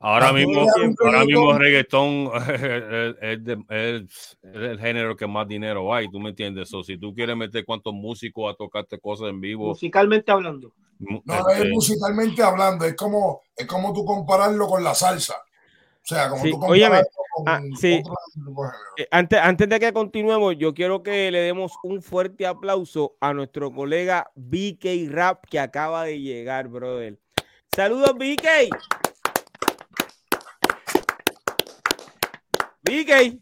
ahora mismo, ahora mismo reggaetón- reggaetón es, es de- es- es el género que más dinero hay, tú me entiendes. O si tú quieres meter cuantos músicos a tocarte cosas en vivo, musicalmente hablando. mu- No, no es este, musicalmente hablando, es como, es como tú compararlo con la salsa. O sea, como Sí, tú óyeme, compararlo con ah, sí. género. Eh, Antes, antes de que continuemos, yo quiero que le demos un fuerte aplauso a nuestro colega BK Rap que acaba de llegar, brother. Saludos, BK. BK.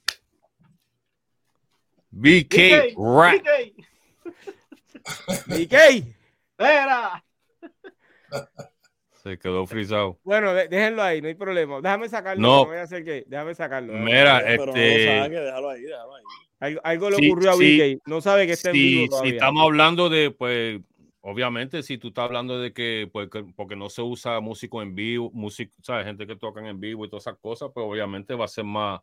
BK Rap. BK, BK. Espera. Se quedó frisado. Bueno, de- déjenlo ahí, no hay problema. Déjame sacarlo. No. voy a hacer que, déjame sacarlo. déjame Mira, Pero no lo este. saque, déjalo ahí, déjalo ahí. Algo, algo le Sí, ocurrió a sí, BK. No sabe que está en si, vivo si todavía. estamos hablando de, pues, obviamente, si tú estás hablando de que, pues, que- porque no se usa músico en vivo, músico, ¿sabes? Gente que tocan en vivo y todas esas cosas, pues obviamente va a ser más,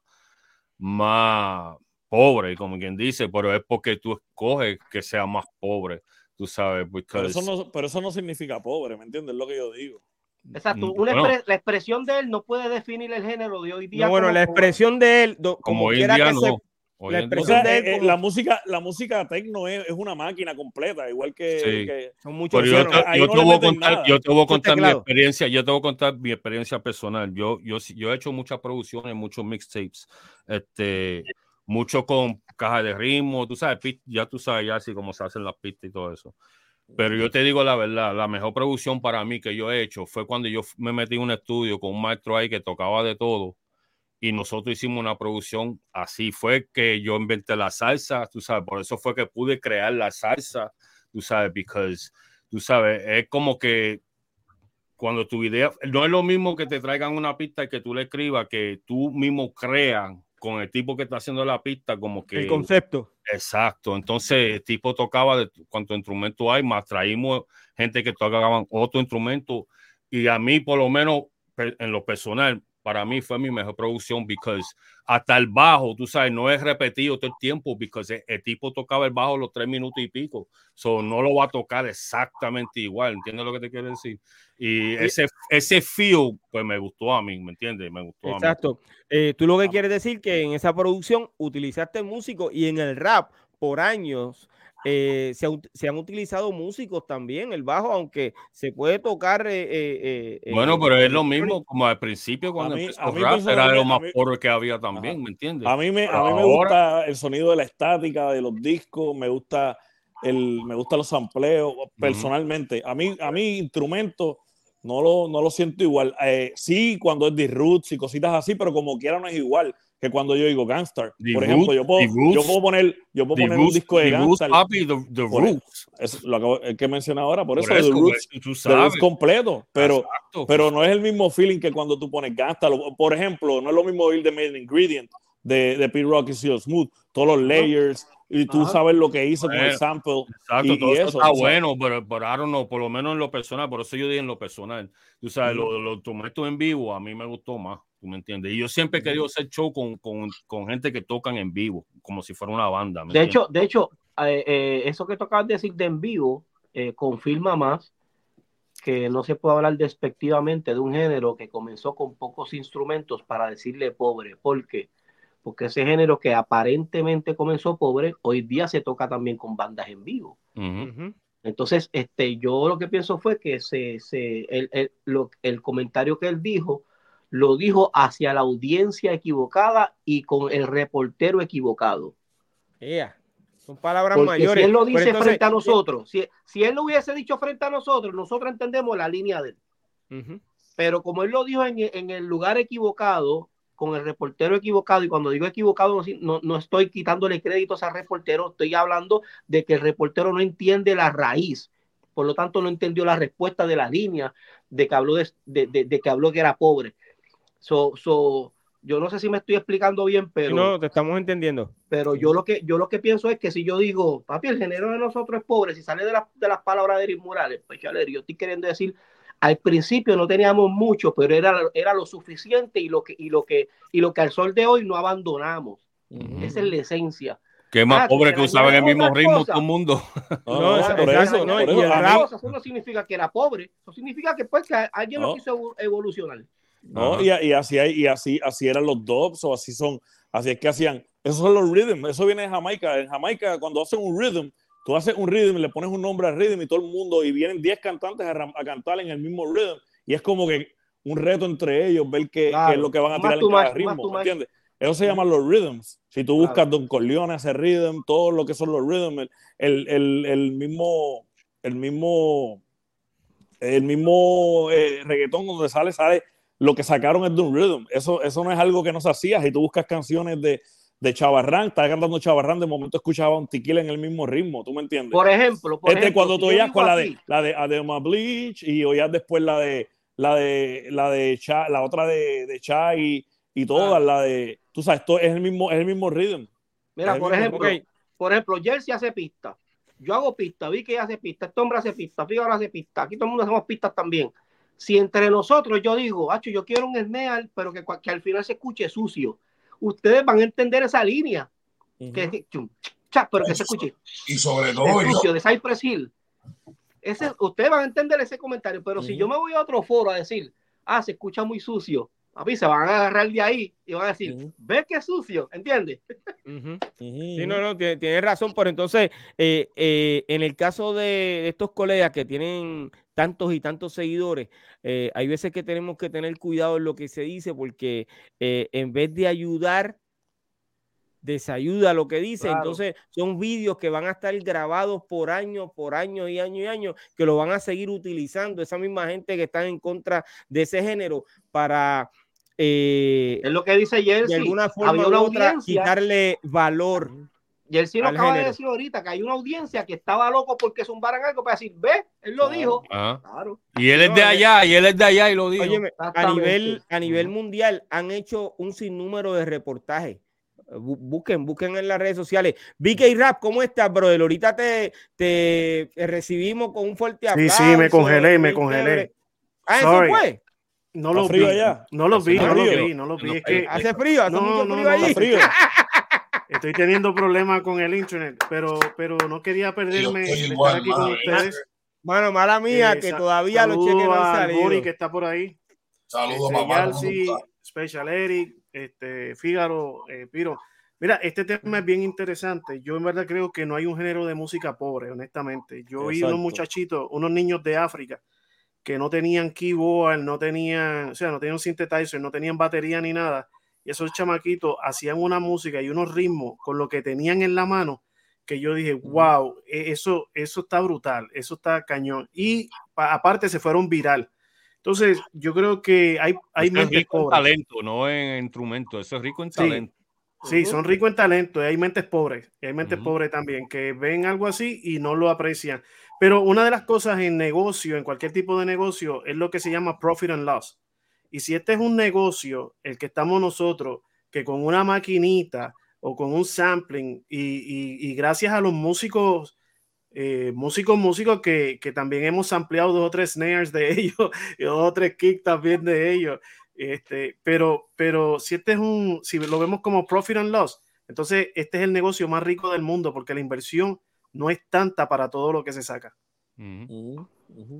más pobre, como quien dice, pero es porque tú escoges que sea más pobre, tú sabes, Pero eso, no, pero eso no significa pobre, ¿me entiendes? Es lo que yo digo. Exacto. Mm, Una bueno. expre- la expresión de él no puede definir el género de hoy día. No, bueno, como- la expresión de él, do- como como, quiera que no. La expresión de él eh, como- la música, la música tecno es, es una máquina completa, igual que, Sí. que- son muchos Pero yo te, yo no te voy contar, nada. yo te voy a contar mi experiencia, yo te voy a contar mi experiencia personal. Yo, yo, yo he hecho muchas producciones, muchos mixtapes, este, mucho con caja de ritmo, tú sabes, ya tú sabes ya así como se hacen las pistas y todo eso. Pero yo te digo la verdad, la mejor producción para mí que yo he hecho fue cuando yo me metí en un estudio con un maestro ahí que tocaba de todo y nosotros hicimos una producción así. Fue que yo inventé la salsa, tú sabes, por eso fue que pude crear la salsa, tú sabes, because, tú sabes, es como que cuando tu idea, no es lo mismo que te traigan una pista y que tú le escribas, que tú mismo creas con el tipo que está haciendo la pista, como que... el concepto. Exacto, entonces el tipo tocaba de cuánto instrumento hay, más traímos gente que tocaban otro instrumento y a mí por lo menos en lo personal, para mí fue mi mejor producción because hasta el bajo, tú sabes, no es repetido todo el tiempo because el, el tipo tocaba el bajo los tres minutos y pico, so no lo va a tocar exactamente igual, ¿entiendes lo que te quiero decir? Y ese, ese feel, pues me gustó a mí, ¿me entiendes? Me gustó a mí. Exacto. Eh, tú lo que quieres decir que en esa producción utilizaste músico y en el rap por años eh, se, se, han utilizado músicos también, el bajo, aunque se puede tocar. Eh, bueno, pero es lo mismo como al principio cuando mí, rap, era lo más pobre que había también, ¿me entiendes? A mí me, a mí me gusta el sonido de la estática de los discos, me gusta el, me gusta los sampleos, personalmente. A mí, a mí instrumentos no lo, no lo siento igual. sí, cuando es de roots y cositas así, pero como quiera no es igual que cuando yo digo Gangstar. Por ejemplo, yo puedo, yo puedo poner, yo puedo poner un disco de Gangstar. Papi, the, Roots. Es lo acabo, el que mencioné ahora, por, eso, The Roots, pues, completo, pero, pero no es el mismo feeling que cuando tú pones Gangstar. Por ejemplo, no es lo mismo oír de Main Ingredient de, de Pete Rock y Seal Smooth, todos los layers, y tú sabes lo que hizo con el sample. Exacto, y, todo eso, está bueno, pero, pero I don't por lo menos en lo personal, por eso yo digo en lo personal. Tú sabes, los lo, lo en vivo a mí me gustó más me entiendes? Y yo siempre he querido hacer show con, con, con, gente que tocan en vivo, como si fuera una banda. de hecho, de hecho, eh, eh, eso que tocabas de decir de en vivo eh, confirma más que no se puede hablar despectivamente de un género que comenzó con pocos instrumentos para decirle pobre. ¿Por qué? Porque ese género que aparentemente comenzó pobre, hoy día se toca también con bandas en vivo. Entonces, este, yo lo que pienso fue que se, se, el, el, lo, el comentario que él dijo lo dijo hacia la audiencia equivocada y con el reportero equivocado. Son palabras mayores. Si él lo dice frente a nosotros, si, si, él lo hubiese dicho frente a nosotros, nosotros entendemos la línea de él. Pero como él lo dijo en, en, el lugar equivocado, con el reportero equivocado, y cuando digo equivocado, no, no estoy quitándole créditos al reportero, estoy hablando de que el reportero no entiende la raíz, por lo tanto no entendió la respuesta de la línea de que habló de, de, de que habló que era pobre. So, so, yo no sé si me estoy explicando bien, pero. No, te estamos entendiendo. Pero yo lo que, yo lo que pienso es que si yo digo, papi, el género de nosotros es pobre, si sale de, de las palabras de Eric Morales, pues yo estoy queriendo decir, al principio no teníamos mucho, pero era, era lo suficiente y lo que, y lo que, y lo que al sol de hoy no abandonamos. Esa es la esencia. Que más ah, pobre que usaban el mismo ritmo todo el mundo. No, no, por eso, no, y eso no significa que era pobre, eso significa que pues que alguien lo quiso evolucionar. ¿no? Y, y, así y así, así eran los dubs o así son, así es que hacían, esos son los rhythms, eso viene de Jamaica, en Jamaica cuando hacen un rhythm, tú haces un rhythm, le pones un nombre al rhythm y todo el mundo, y vienen 10 cantantes a, cantar en el mismo rhythm, y es como que un reto entre ellos, ver qué, es lo que van a tirar en cada ritmo, ¿me entiendes? Eso se llama los rhythms. Si tú buscas Don Corleone, ese rhythm, todo lo que son los rhythms, el, el, el mismo, el mismo, el mismo eh, reggaetón donde sale, sale lo que sacaron es de un rhythm. Eso, eso no es algo que no se hacía. Si tú buscas canciones de, de Chavarrán, estás cantando Chavarrán, de momento escuchaba un tequila en el mismo ritmo, ¿tú me entiendes? Por ejemplo, por este, ejemplo, cuando tú oías con la de, la de Adema Bleach y oías después la de la de la de Cha, la otra de, de Chai y, todas, ah. la de, tú sabes, esto es el mismo, es el mismo rhythm. Mira, por ejemplo, por ejemplo, Jersey hace pista. Yo hago pista, vi que hace pista, este hombre hace pista, Fíjate hace pista, aquí todo el mundo hacemos pistas también. Si entre nosotros yo digo, Hacho, yo quiero un Sneal, pero que, que, al final se escuche sucio, ustedes van a entender esa línea. que, pero que se escuche. Y sobre todo. sucio, de Cypress Hill. Ese, ustedes van a entender ese comentario, pero si yo me voy a otro foro a decir, ah, se escucha muy sucio, a mí se van a agarrar de ahí y van a decir, ¿ves qué sucio? ¿Entiendes? Sí, no, no, tienes razón, pero entonces, eh, eh, en el caso de estos colegas que tienen tantos y tantos seguidores, eh, hay veces que tenemos que tener cuidado en lo que se dice porque eh, en vez de ayudar, desayuda lo que dice. Entonces son vídeos que van a estar grabados por años, por años y años y años, que lo van a seguir utilizando esa misma gente que está en contra de ese género para... Eh, es lo que dice Jersey. De alguna forma u otra, quitarle valor y él sí lo acaba de decir ahorita, que hay una audiencia que estaba loco porque zumbaran algo para decir, ve, él lo dijo. Claro. Y él es de allá, y él es de allá y lo dijo. a nivel, a nivel mundial han hecho un sinnúmero de reportajes. Busquen, busquen en las redes sociales. VK Rap, ¿cómo estás, brother? Ahorita te, te recibimos con un fuerte aplauso. Sí, sí, me congelé, me congelé. Ah, eso fue. No lo vi. Allá? No lo vi, no lo vi, no lo vi. Hace frío, hace mucho frío ahí. Frío. Estoy teniendo problemas con el internet, pero, pero no quería perderme estar aquí con ustedes. Bueno, mala mía, eh, que todavía los cheques no han salido. que está por ahí. Saludos, este, Special Eric, este, Fígaro, eh, Piro. Mira, este tema es bien interesante. Yo en verdad creo que no hay un género de música pobre, honestamente. Yo vi unos muchachitos, unos niños de África que no tenían keyboard, no tenían, o sea, no tenían synthesizer, no tenían batería ni nada. Y esos chamaquitos hacían una música y unos ritmos con lo que tenían en la mano que yo dije, wow, e-, eso, eso está brutal, eso está cañón. Y aparte se fueron viral. Entonces, yo creo que hay, hay mentes pobres. En talento, no en instrumento, eso es rico en talento. Sí, son ricos en talento y hay mentes pobres, hay mentes pobres también que ven algo así y no lo aprecian. Pero una de las cosas en negocio, en cualquier tipo de negocio, es lo que se llama profit and loss. Y si este es un negocio, el que estamos nosotros, que con una maquinita o con un sampling y, gracias a los músicos, eh, músicos, músicos que, que, también hemos ampliado dos o tres snares de ellos y dos o tres kicks también de ellos. Este, pero, pero si este es un, si lo vemos como profit and loss, entonces este es el negocio más rico del mundo porque la inversión no es tanta para todo lo que se saca.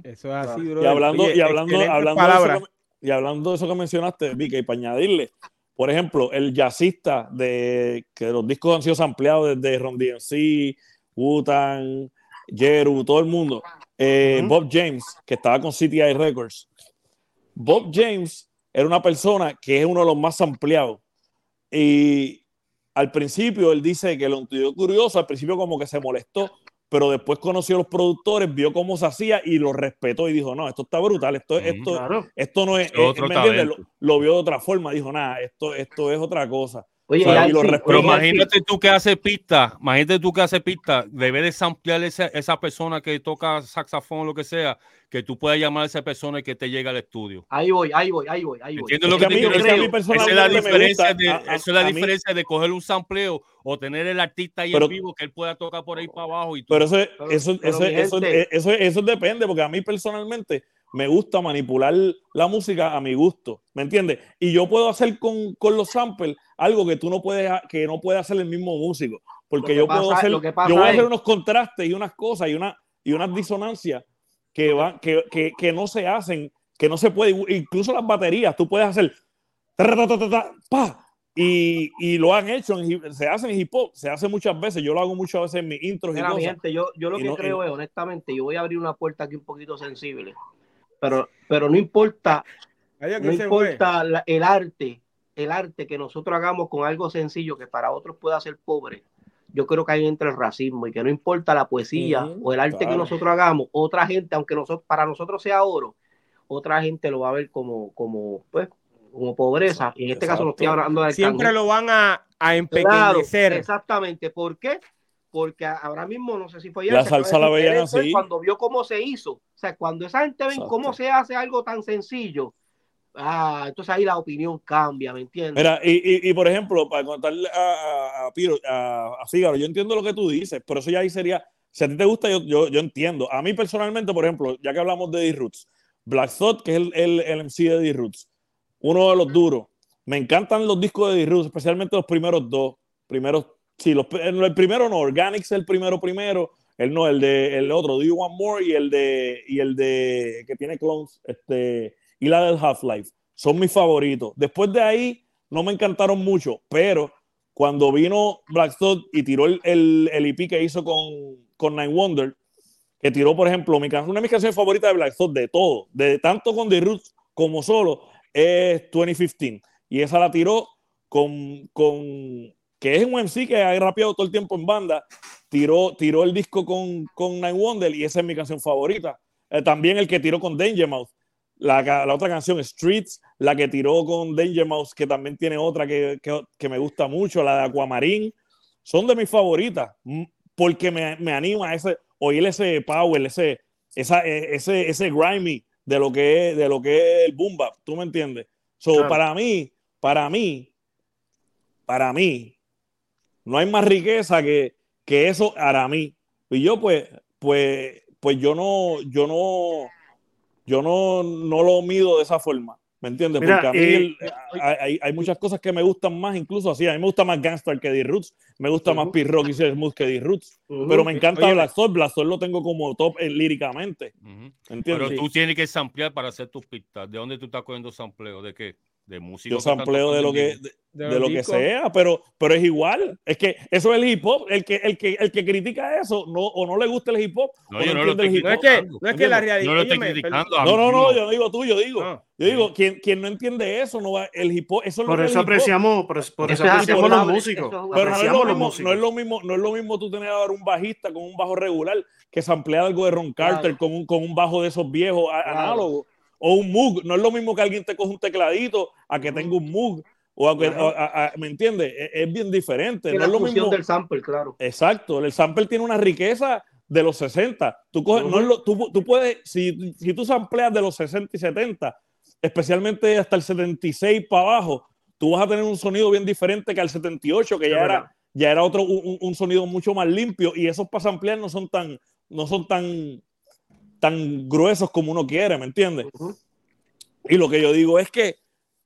Eso es así, bro. Y hablando, y hablando, hablando, de eso, y hablando de eso que mencionaste, Vicky, y para añadirle, por ejemplo, el jazzista de que los discos han sido ampliados desde Ron DMC, Wu-Tang, Jeru, todo el mundo, eh, Bob James, que estaba con CTI Records. Bob James era una persona que es uno de los más ampliados. Y al principio él dice que lo entendió curioso, al principio como que se molestó, pero después conoció a los productores, vio cómo se hacía y lo respetó y dijo, no, esto está brutal, esto, mm, esto, esto no es, eh, lo, vio de otra forma, dijo, nada, esto, esto es otra cosa. Oye, pero imagínate tú que hace pista, imagínate tú que hace pista, debe de ampliar esa, esa persona que toca saxofón o lo que sea, que tú puedas llamar a esa persona y que te llegue al estudio. Ahí voy, ahí voy, ahí voy, ahí voy. ¿Entiendes lo que, te quiero decir? Esa es la diferencia, de, esa es la diferencia de coger un sampleo o tener el artista ahí en vivo que él pueda tocar por ahí para abajo. Y Pero eso, eso, eso, eso, eso depende, porque a mí personalmente me gusta manipular la música a mi gusto, ¿me entiendes? Y yo puedo hacer con, con, los samples algo que tú no puedes, que no puede hacer el mismo músico, porque yo puedo hacer, yo voy a hacer unos contrastes y unas cosas y una y unas disonancias que van, que, que, que, no se hacen, que no se puede, incluso las baterías, tú puedes hacer pa, y, y, lo han hecho, se hace en hip hop, se hace muchas veces, yo lo hago muchas veces en mis intros y cosas. Gente, yo, yo lo que creo es, honestamente, yo voy a abrir una puerta aquí un poquito sensible pero, pero no importa, no importa el arte, el arte que nosotros hagamos con algo sencillo que para otros pueda ser pobre. Yo creo que ahí entra el racismo y que no importa la poesía o el arte que nosotros hagamos, otra gente, aunque nosotros, para nosotros sea oro, otra gente lo va a ver como, como, pues, como pobreza. Y en este caso no estoy hablando de Siempre lo van a, a empequeñecer. exactamente. ¿Por qué? Porque ahora mismo no sé si fue ya, la salsa la veían así. cuando vio cómo se hizo. O sea cuando esa gente ve cómo se hace algo tan sencillo ah, entonces ahí la opinión cambia ¿me entiendes? Mira, y, y, por ejemplo para contarle a, a, Piro a, a Fígaro yo entiendo lo que tú dices pero eso ya ahí sería si a ti te gusta yo, yo, yo entiendo. A mí personalmente por ejemplo ya que hablamos de D-Roots Black Thought que es el, el, el MC de D-Roots uno de los duros. Me encantan los discos de D-Roots especialmente los primeros dos primeros Sí, los, el primero no, Organics el primero primero, el no, el de el otro, Do You Want More y el de y el de que tiene clones, este y la del Half-Life. Son mis favoritos. Después de ahí no me encantaron mucho, pero cuando vino Black Thought y tiró el, el, el EP que hizo con, con Nine Wonder, que tiró, por ejemplo, mi una de mis canciones favoritas de Black Thought, de todo, de tanto con The Roots como solo, es 2015. Y esa la tiró con, con que es un MC que ha rapeado todo el tiempo en banda, tiró, tiró el disco con, con Nine Wonder y esa es mi canción favorita. Eh, también el que tiró con Danger Mouse, la, la, otra canción Streets, la que tiró con Danger Mouse, que también tiene otra que, que, que me gusta mucho, la de Aquamarín, son de mis favoritas, mm, porque me, me anima a ese, oír ese power, ese, esa, e, ese, ese grimy de lo que es, de lo que es el boom bap, ¿tú me entiendes? So, para mí, para mí, para mí, no hay más riqueza que, que eso mí. Y yo, pues, pues, pues yo no, yo no, yo no, no lo mido de esa forma. ¿Me entiendes? Porque a mí eh, hay, hay, muchas cosas que me gustan más, incluso así. A mí me gusta más Gangster que D-Roots. Me gusta más P-Rock y Smooth que D-Roots. Pero me encanta Black Soul. Black Soul lo tengo como top eh, líricamente. Pero tú tienes que samplear para hacer tus pistas. ¿De dónde tú estás cogiendo sampleo? ¿De qué? De música. Yo sampleo de lo que de, de lo que sea, pero, pero es igual. Es que eso es el hip hop. El que, el que, el que critica eso no, o no le gusta el hip hop. No, yo no, no lo estoy el hip No es que, no es que la realidad. No lo estoy criticando. No, no, no, yo- digo tú, yo digo. Ah. Yo digo, quien, quien no entiende eso, no va, el hip hop, eso es lo Por eso apreciamos, por, por eso Eso es apreciamos los músicos. eso Pero no es, lo mismo, músicos. no es lo mismo, no es lo mismo tú tener ahora un bajista con un bajo regular que samplear algo de Ron Claro. Carter con, un, con un bajo de esos viejos Claro. análogos o un Moog. No es lo mismo que alguien te coja un tecladito a que tenga un Moog o a que, Claro. a- a- ¿me entiendes? Es, es bien diferente. Que No la es lo mismo. del sample, claro. Exacto, el sample tiene una riqueza de los 60. Tú, coges, no es lo- tú, tú puedes, si, si tú sampleas de los 60 y 70, especialmente hasta el 76 para abajo, tú vas a tener un sonido bien diferente que al 78, que ya era, ya era otro, un, un sonido mucho más limpio, y esos para samplear no son tan, no son tan, tan gruesos como uno quiere, ¿me entiendes? Y lo que yo digo es que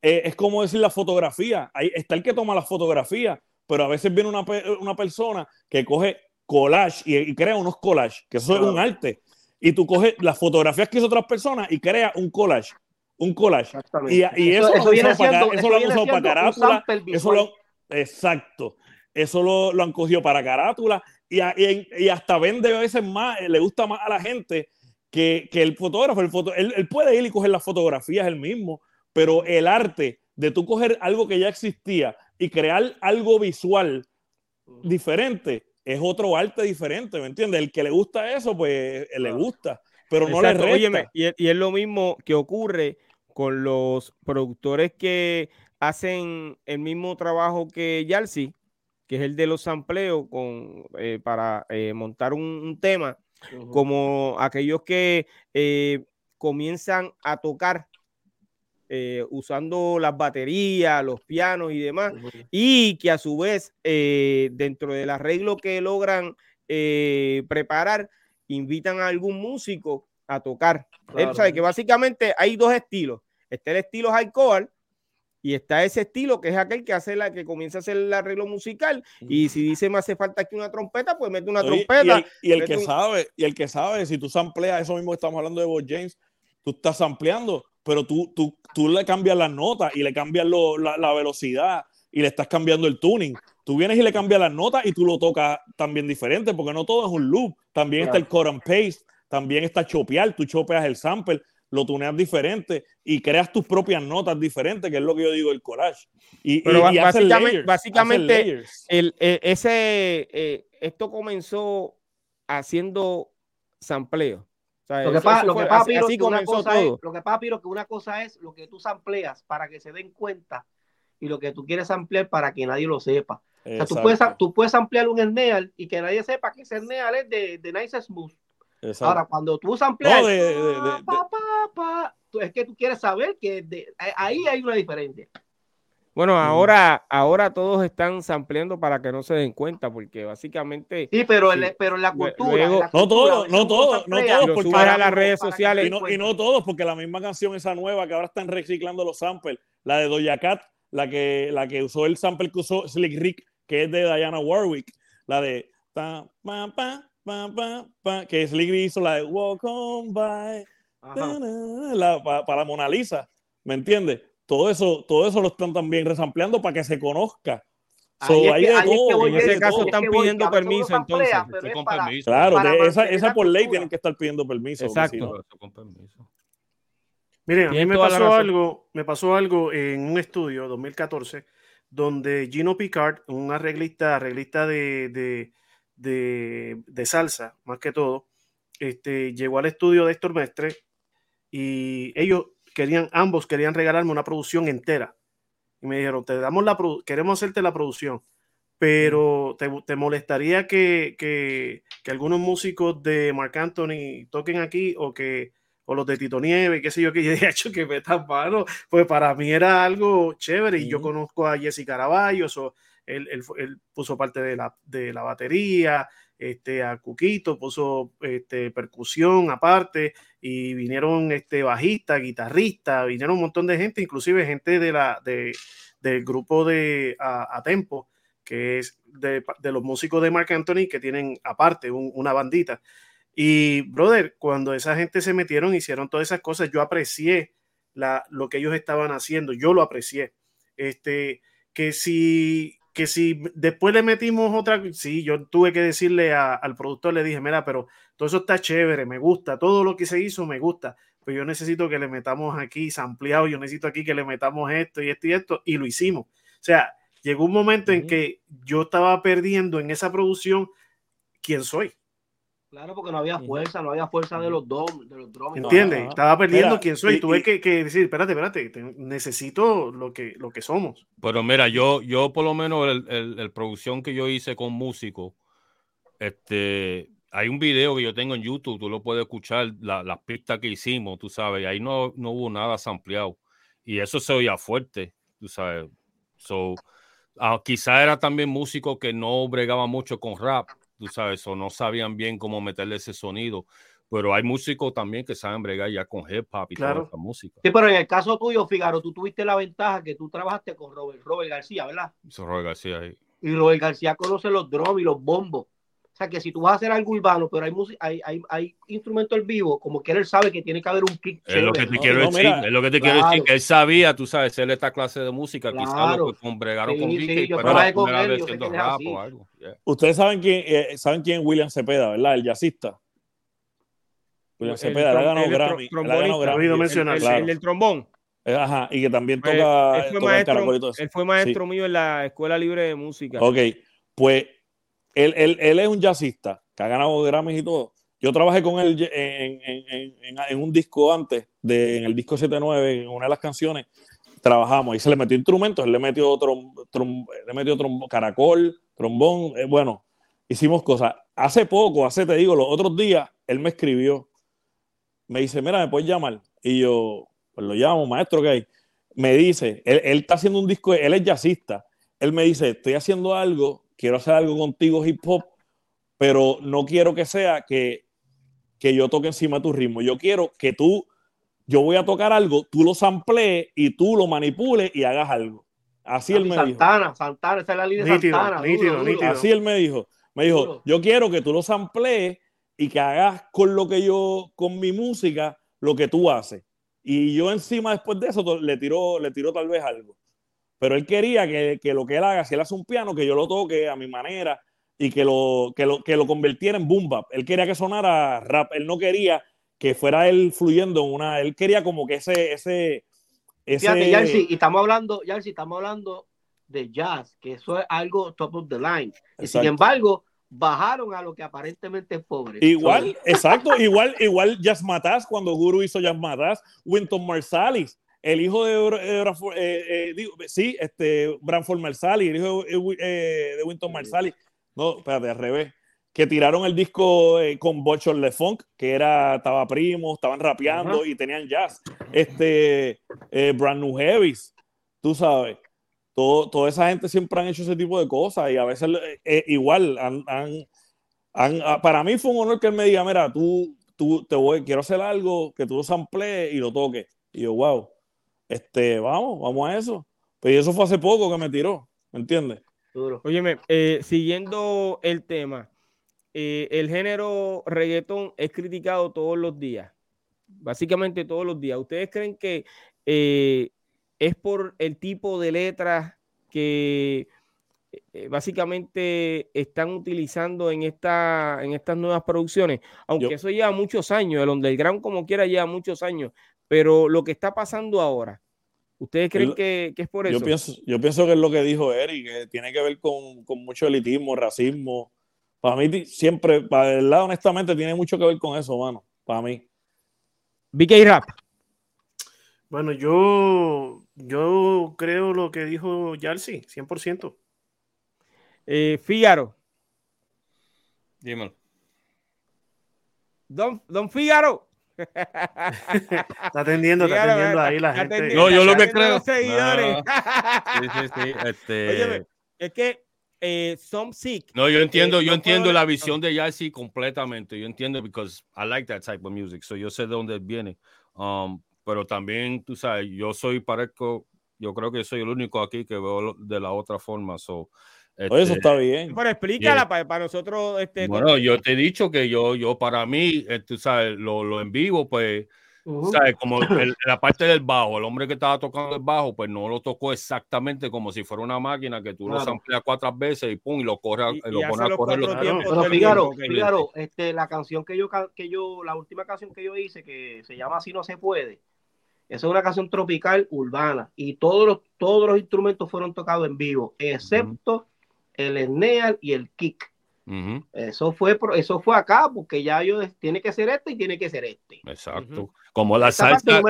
eh, es como decir la fotografía. Ahí está el que toma la fotografía, pero a veces viene una, una persona que coge collage y, y crea unos collages, que eso es un arte. Y tú coges las fotografías que hizo otras personas y crea un collage. Un collage. Y, y eso, lo han viene usado para, siendo- ca- eso lo han usado para carátula. Eso lo, exacto. Eso lo, lo han cogido para carátula y- y hasta vende a veces más, eh, le gusta más a la gente que, que el fotógrafo. El foto, él, él puede ir y coger las fotografías él mismo, pero el arte de tú coger algo que ya existía y crear algo visual diferente es otro arte diferente, ¿me entiendes? El que le gusta eso, pues eh, le gusta, pero no Exacto, le óyeme, resta. y, es- y es lo mismo que ocurre con los productores que hacen el mismo trabajo que Yalsi, que es el de los sampleos con, eh, para eh, montar un, un tema, Como aquellos que eh, comienzan a tocar eh, usando las baterías, los pianos y demás, y que a su vez, eh, dentro del arreglo que logran eh, preparar, invitan a algún músico a tocar. Él Claro. sabe que básicamente hay dos estilos. Está el estilo hardcore y está ese estilo que es aquel que hace la que comienza a hacer el arreglo musical. Y si dice me hace falta aquí una trompeta, pues mete una Oye, y trompeta. el, y el mete que un- sabe, y el que sabe, si tú sampleas eso mismo que estamos hablando de Bob James, tú estás sampleando, pero tú, tú, tú le cambias las notas y le cambias lo- la, la velocidad y le estás cambiando el tuning. Tú vienes y le cambias las notas y tú lo tocas también diferente, porque no todo es un loop. También está Claro. el cut and paste, también está chopear, tú chopeas el sample, lo tuneas diferente y creas tus propias notas diferentes, que es lo que yo digo del collage. Y, Pero y- y básicamente- layers, básicamente, el, eh, ese, eh, esto comenzó haciendo sampleo. O sea, Lo que pasa, lo que pasa, así, Piro, así que una comenzó cosa es, lo que pasa, Piro, que una cosa es lo que tú sampleas para que se den cuenta y lo que tú quieres ampliar para que nadie lo sepa. O sea, tú puedes, tú puedes ampliar un Snare y que nadie sepa que ese Snare es de, de Nice Smooth. Exacto. Ahora, cuando tú sampleas, No, de- de- de- pa, pa, pa, pa, es que tú quieres saber que de- ahí hay una diferencia. Bueno, ahora, ahora todos están sampleando para que no se den cuenta, porque básicamente Sí, pero, Sí. en, pero la Luego- cultura. la No todos, no todos, no todos, porque subes a ahora- las redes para sociales. Y no, y no todos, porque la misma canción, esa nueva que ahora están reciclando los samples, la de Doja Cat, la que, la que usó el sample que usó Slick Rick, que es de Diana Warwick, la de ta, pa, pa, pa, pa, pa, que Slick Rick hizo la de Walk on by, la, pa- para la Mona Lisa, ¿me entiendes? Todo eso, todo eso lo están también resampleando para que se conozca. So, Ahí es que- de ahí es que todo, voy, en ese caso todo. están voy, pidiendo uno permiso, entonces, con para- permiso. Claro, para de esa, esa por ley tienen que estar pidiendo permiso. Exacto. si no- Eso con permiso. Miren, a mí me pasó algo, me pasó algo en un estudio 2014 donde Gino Picard, un arreglista, arreglista de, de, de- de salsa, más que todo, este, llegó al estudio de Héctor Mestre y ellos querían, ambos querían regalarme una producción entera. Y me dijeron, te damos la queremos hacerte la producción, pero te, te molestaría que, que, que algunos músicos de Marc Anthony toquen aquí o que o los de Tito Nieve, qué sé yo, que yo he hecho que me mano, pues para mí era algo chévere y yo conozco a Jesse Caraballo, so, él, él puso parte de la, de la batería, este, a Cuquito puso este, percusión aparte y vinieron este, bajista, guitarrista, vinieron un montón de gente, inclusive gente de la, de, del grupo de a, a Tempo, que es de, de los músicos de Mark Anthony que tienen aparte un- una bandita. Y, brother, cuando esa gente se metieron, hicieron todas esas cosas, yo aprecié la, lo que ellos estaban haciendo. Yo lo aprecié. Este, que si, que si después le metimos otra, sí, yo tuve que decirle al productor, le dije, mira, pero todo eso está chévere, me gusta, todo lo que se hizo me gusta, pero yo necesito que le metamos aquí ampliado, yo necesito aquí que le metamos esto y esto y esto, y lo hicimos. O sea, llegó un momento en que yo estaba perdiendo en esa producción quién soy. Claro, porque no había fuerza, no había fuerza de los dos, de los drones. ¿Entiendes? Estaba perdiendo quién soy. Tuve que, decir, espérate, espérate, necesito lo que, lo que somos. Pero mira, yo, yo por lo menos el, el, producción que yo hice con músicos, este, hay un video que yo tengo en YouTube, tú lo puedes escuchar, las pistas que hicimos, tú sabes, ahí no, no hubo nada ampliado. Y eso se oía fuerte, tú sabes. So, ah, quizá era también músico que no bregaba mucho con rap, tú sabes, o no sabían bien cómo meterle ese sonido. Pero hay músicos también que saben bregar ya con hip hop y toda esa música. Sí, pero en el caso tuyo, Figaro, tú tuviste la ventaja que tú trabajaste con Robert, Robert García, ¿verdad? Robert García ahí. Y Robert García conoce los drums y los bombos. O sea que si tú vas a hacer algo urbano, pero hay, hay, hay, hay instrumentos en vivo, como que él sabe que tiene que haber un kick. Es lo que te quiero decir, es lo que te quiero decir, que él sabía, tú sabes, hacer esta clase de música, quizás lo que con bregaron con Vicky, sí, pero con él, rap o algo. Ustedes saben quién, eh, saben quién es William Cepeda, ¿verdad? El jazzista. William Cepeda, él ha ganado Grammy. Él ha ganado Grammy. El del trombón. Eh, ajá, y que también pues, toca. Él fue, maestro, él fue maestro mío en la Escuela Libre de Música. Ok, pues él, es un jazzista que ha ganado Grammys y todo. Yo trabajé con él en, un disco antes, de, en el disco 79, en una de las canciones, trabajamos y se le metió instrumentos, él le metió otro le metió trom, caracol, trombón, eh, bueno, hicimos cosas. Hace poco, hace, te digo, los otros días, él me escribió, me dice, mira, me puedes llamar. Y yo, pues lo llamo, maestro, ¿qué hay? Me dice, él, él está haciendo un disco, él es jazzista. Él me dice, estoy haciendo algo, quiero hacer algo contigo hip hop, pero no quiero que sea que, que yo toque encima de tu ritmo. Yo quiero que tú, yo voy a tocar algo, tú lo samplees y tú lo manipules y hagas algo. Así él me Santana, dijo. Santana, esa es la línea de Santana. Así él me dijo. Me dijo, yo quiero que tú lo samplees y que hagas con lo que yo, con mi música, lo que tú haces. Y yo encima después de eso le tiró, le tiró tal vez algo. Pero él quería que, que, lo que él haga, si él hace un piano, que yo lo toque a mi manera y que lo, que lo, que lo convirtiera en boom bap. Él quería que sonara rap, él no quería que fuera él fluyendo en una, él quería como que ese, ese, ese... Fíjate, y estamos hablando, estamos hablando de jazz, que eso es algo top of the line. Y sin embargo, bajaron a lo que aparentemente es pobre. Igual, exacto, igual, igual Jazz Matas, cuando Guru hizo Jazz Matas, Winton Marsalis, el hijo de, eh, eh, sí, este, Branford Marsalis, el hijo de, eh, de Winton Marsalis, no, espérate, al revés. Que tiraron el disco eh, con Bochor Le Funk, que era, estaba primo, estaban rapeando y tenían jazz. Este, eh, Brand New Heavies, tú sabes. Todo, toda esa gente siempre han hecho ese tipo de cosas y a veces eh, igual han, ah, para mí fue un honor que él me diga, mira, tú, tú te voy, quiero hacer algo, que tú lo samplees y lo toques. Y yo, wow, este, vamos, vamos a eso. Pues eso fue hace poco que me tiró, ¿me entiendes? Óyeme, eh, siguiendo el tema, eh, el género reggaetón es criticado todos los días, básicamente todos los días. ¿Ustedes creen que eh, es por el tipo de letras que básicamente están utilizando en, esta, en estas nuevas producciones? Aunque eso lleva muchos años, el underground como quiera lleva muchos años, pero lo que está pasando ahora, ¿Ustedes creen que, es por eso? Yo pienso, yo pienso que es lo que dijo Eric, que tiene que ver con, mucho elitismo, racismo. Para mí siempre, para el lado honestamente, tiene mucho que ver con eso, mano. Para mí. BK Rap. Bueno, yo, yo creo lo que dijo Yarsi, 100%. Eh, Fígaro. Dímelo. Don, don Fígaro. Está atendiendo, está atendiendo ahí la gente. No, yo lo que creo. Seguidores. Sí, sí, sí. Este... es que eh, some sick. No, yo entiendo, eh, yo entiendo la visión de Yassi completamente. Yo entiendo because I like that type of music. So yo sé de dónde viene. Um, pero también, tú sabes, yo soy, parezco, yo creo que soy el único aquí que veo de la otra forma. So, eso este, está bien. Pero explícala para, nosotros. Este, bueno, yo te he dicho que yo, yo para mí, tú sabes, lo, lo en vivo, pues Ujú. ¿sabes? Como el- la parte del bajo, el hombre que estaba tocando el bajo, pues no lo tocó exactamente como si fuera una máquina que tú lo Claro. sampleas cuatro veces y pum, y lo corre, a- Y- lo y hace pone a correr los tiempos. Pero este, la canción que yo, que yo, la última canción que yo hice, que se llama Así no se puede, esa es una canción tropical urbana y todos los, todos los instrumentos fueron tocados en vivo, excepto el snare y el kick. Eso fue, eso fue acá, porque ya yo tiene que ser este y tiene que ser este. Exacto. Como la salsa,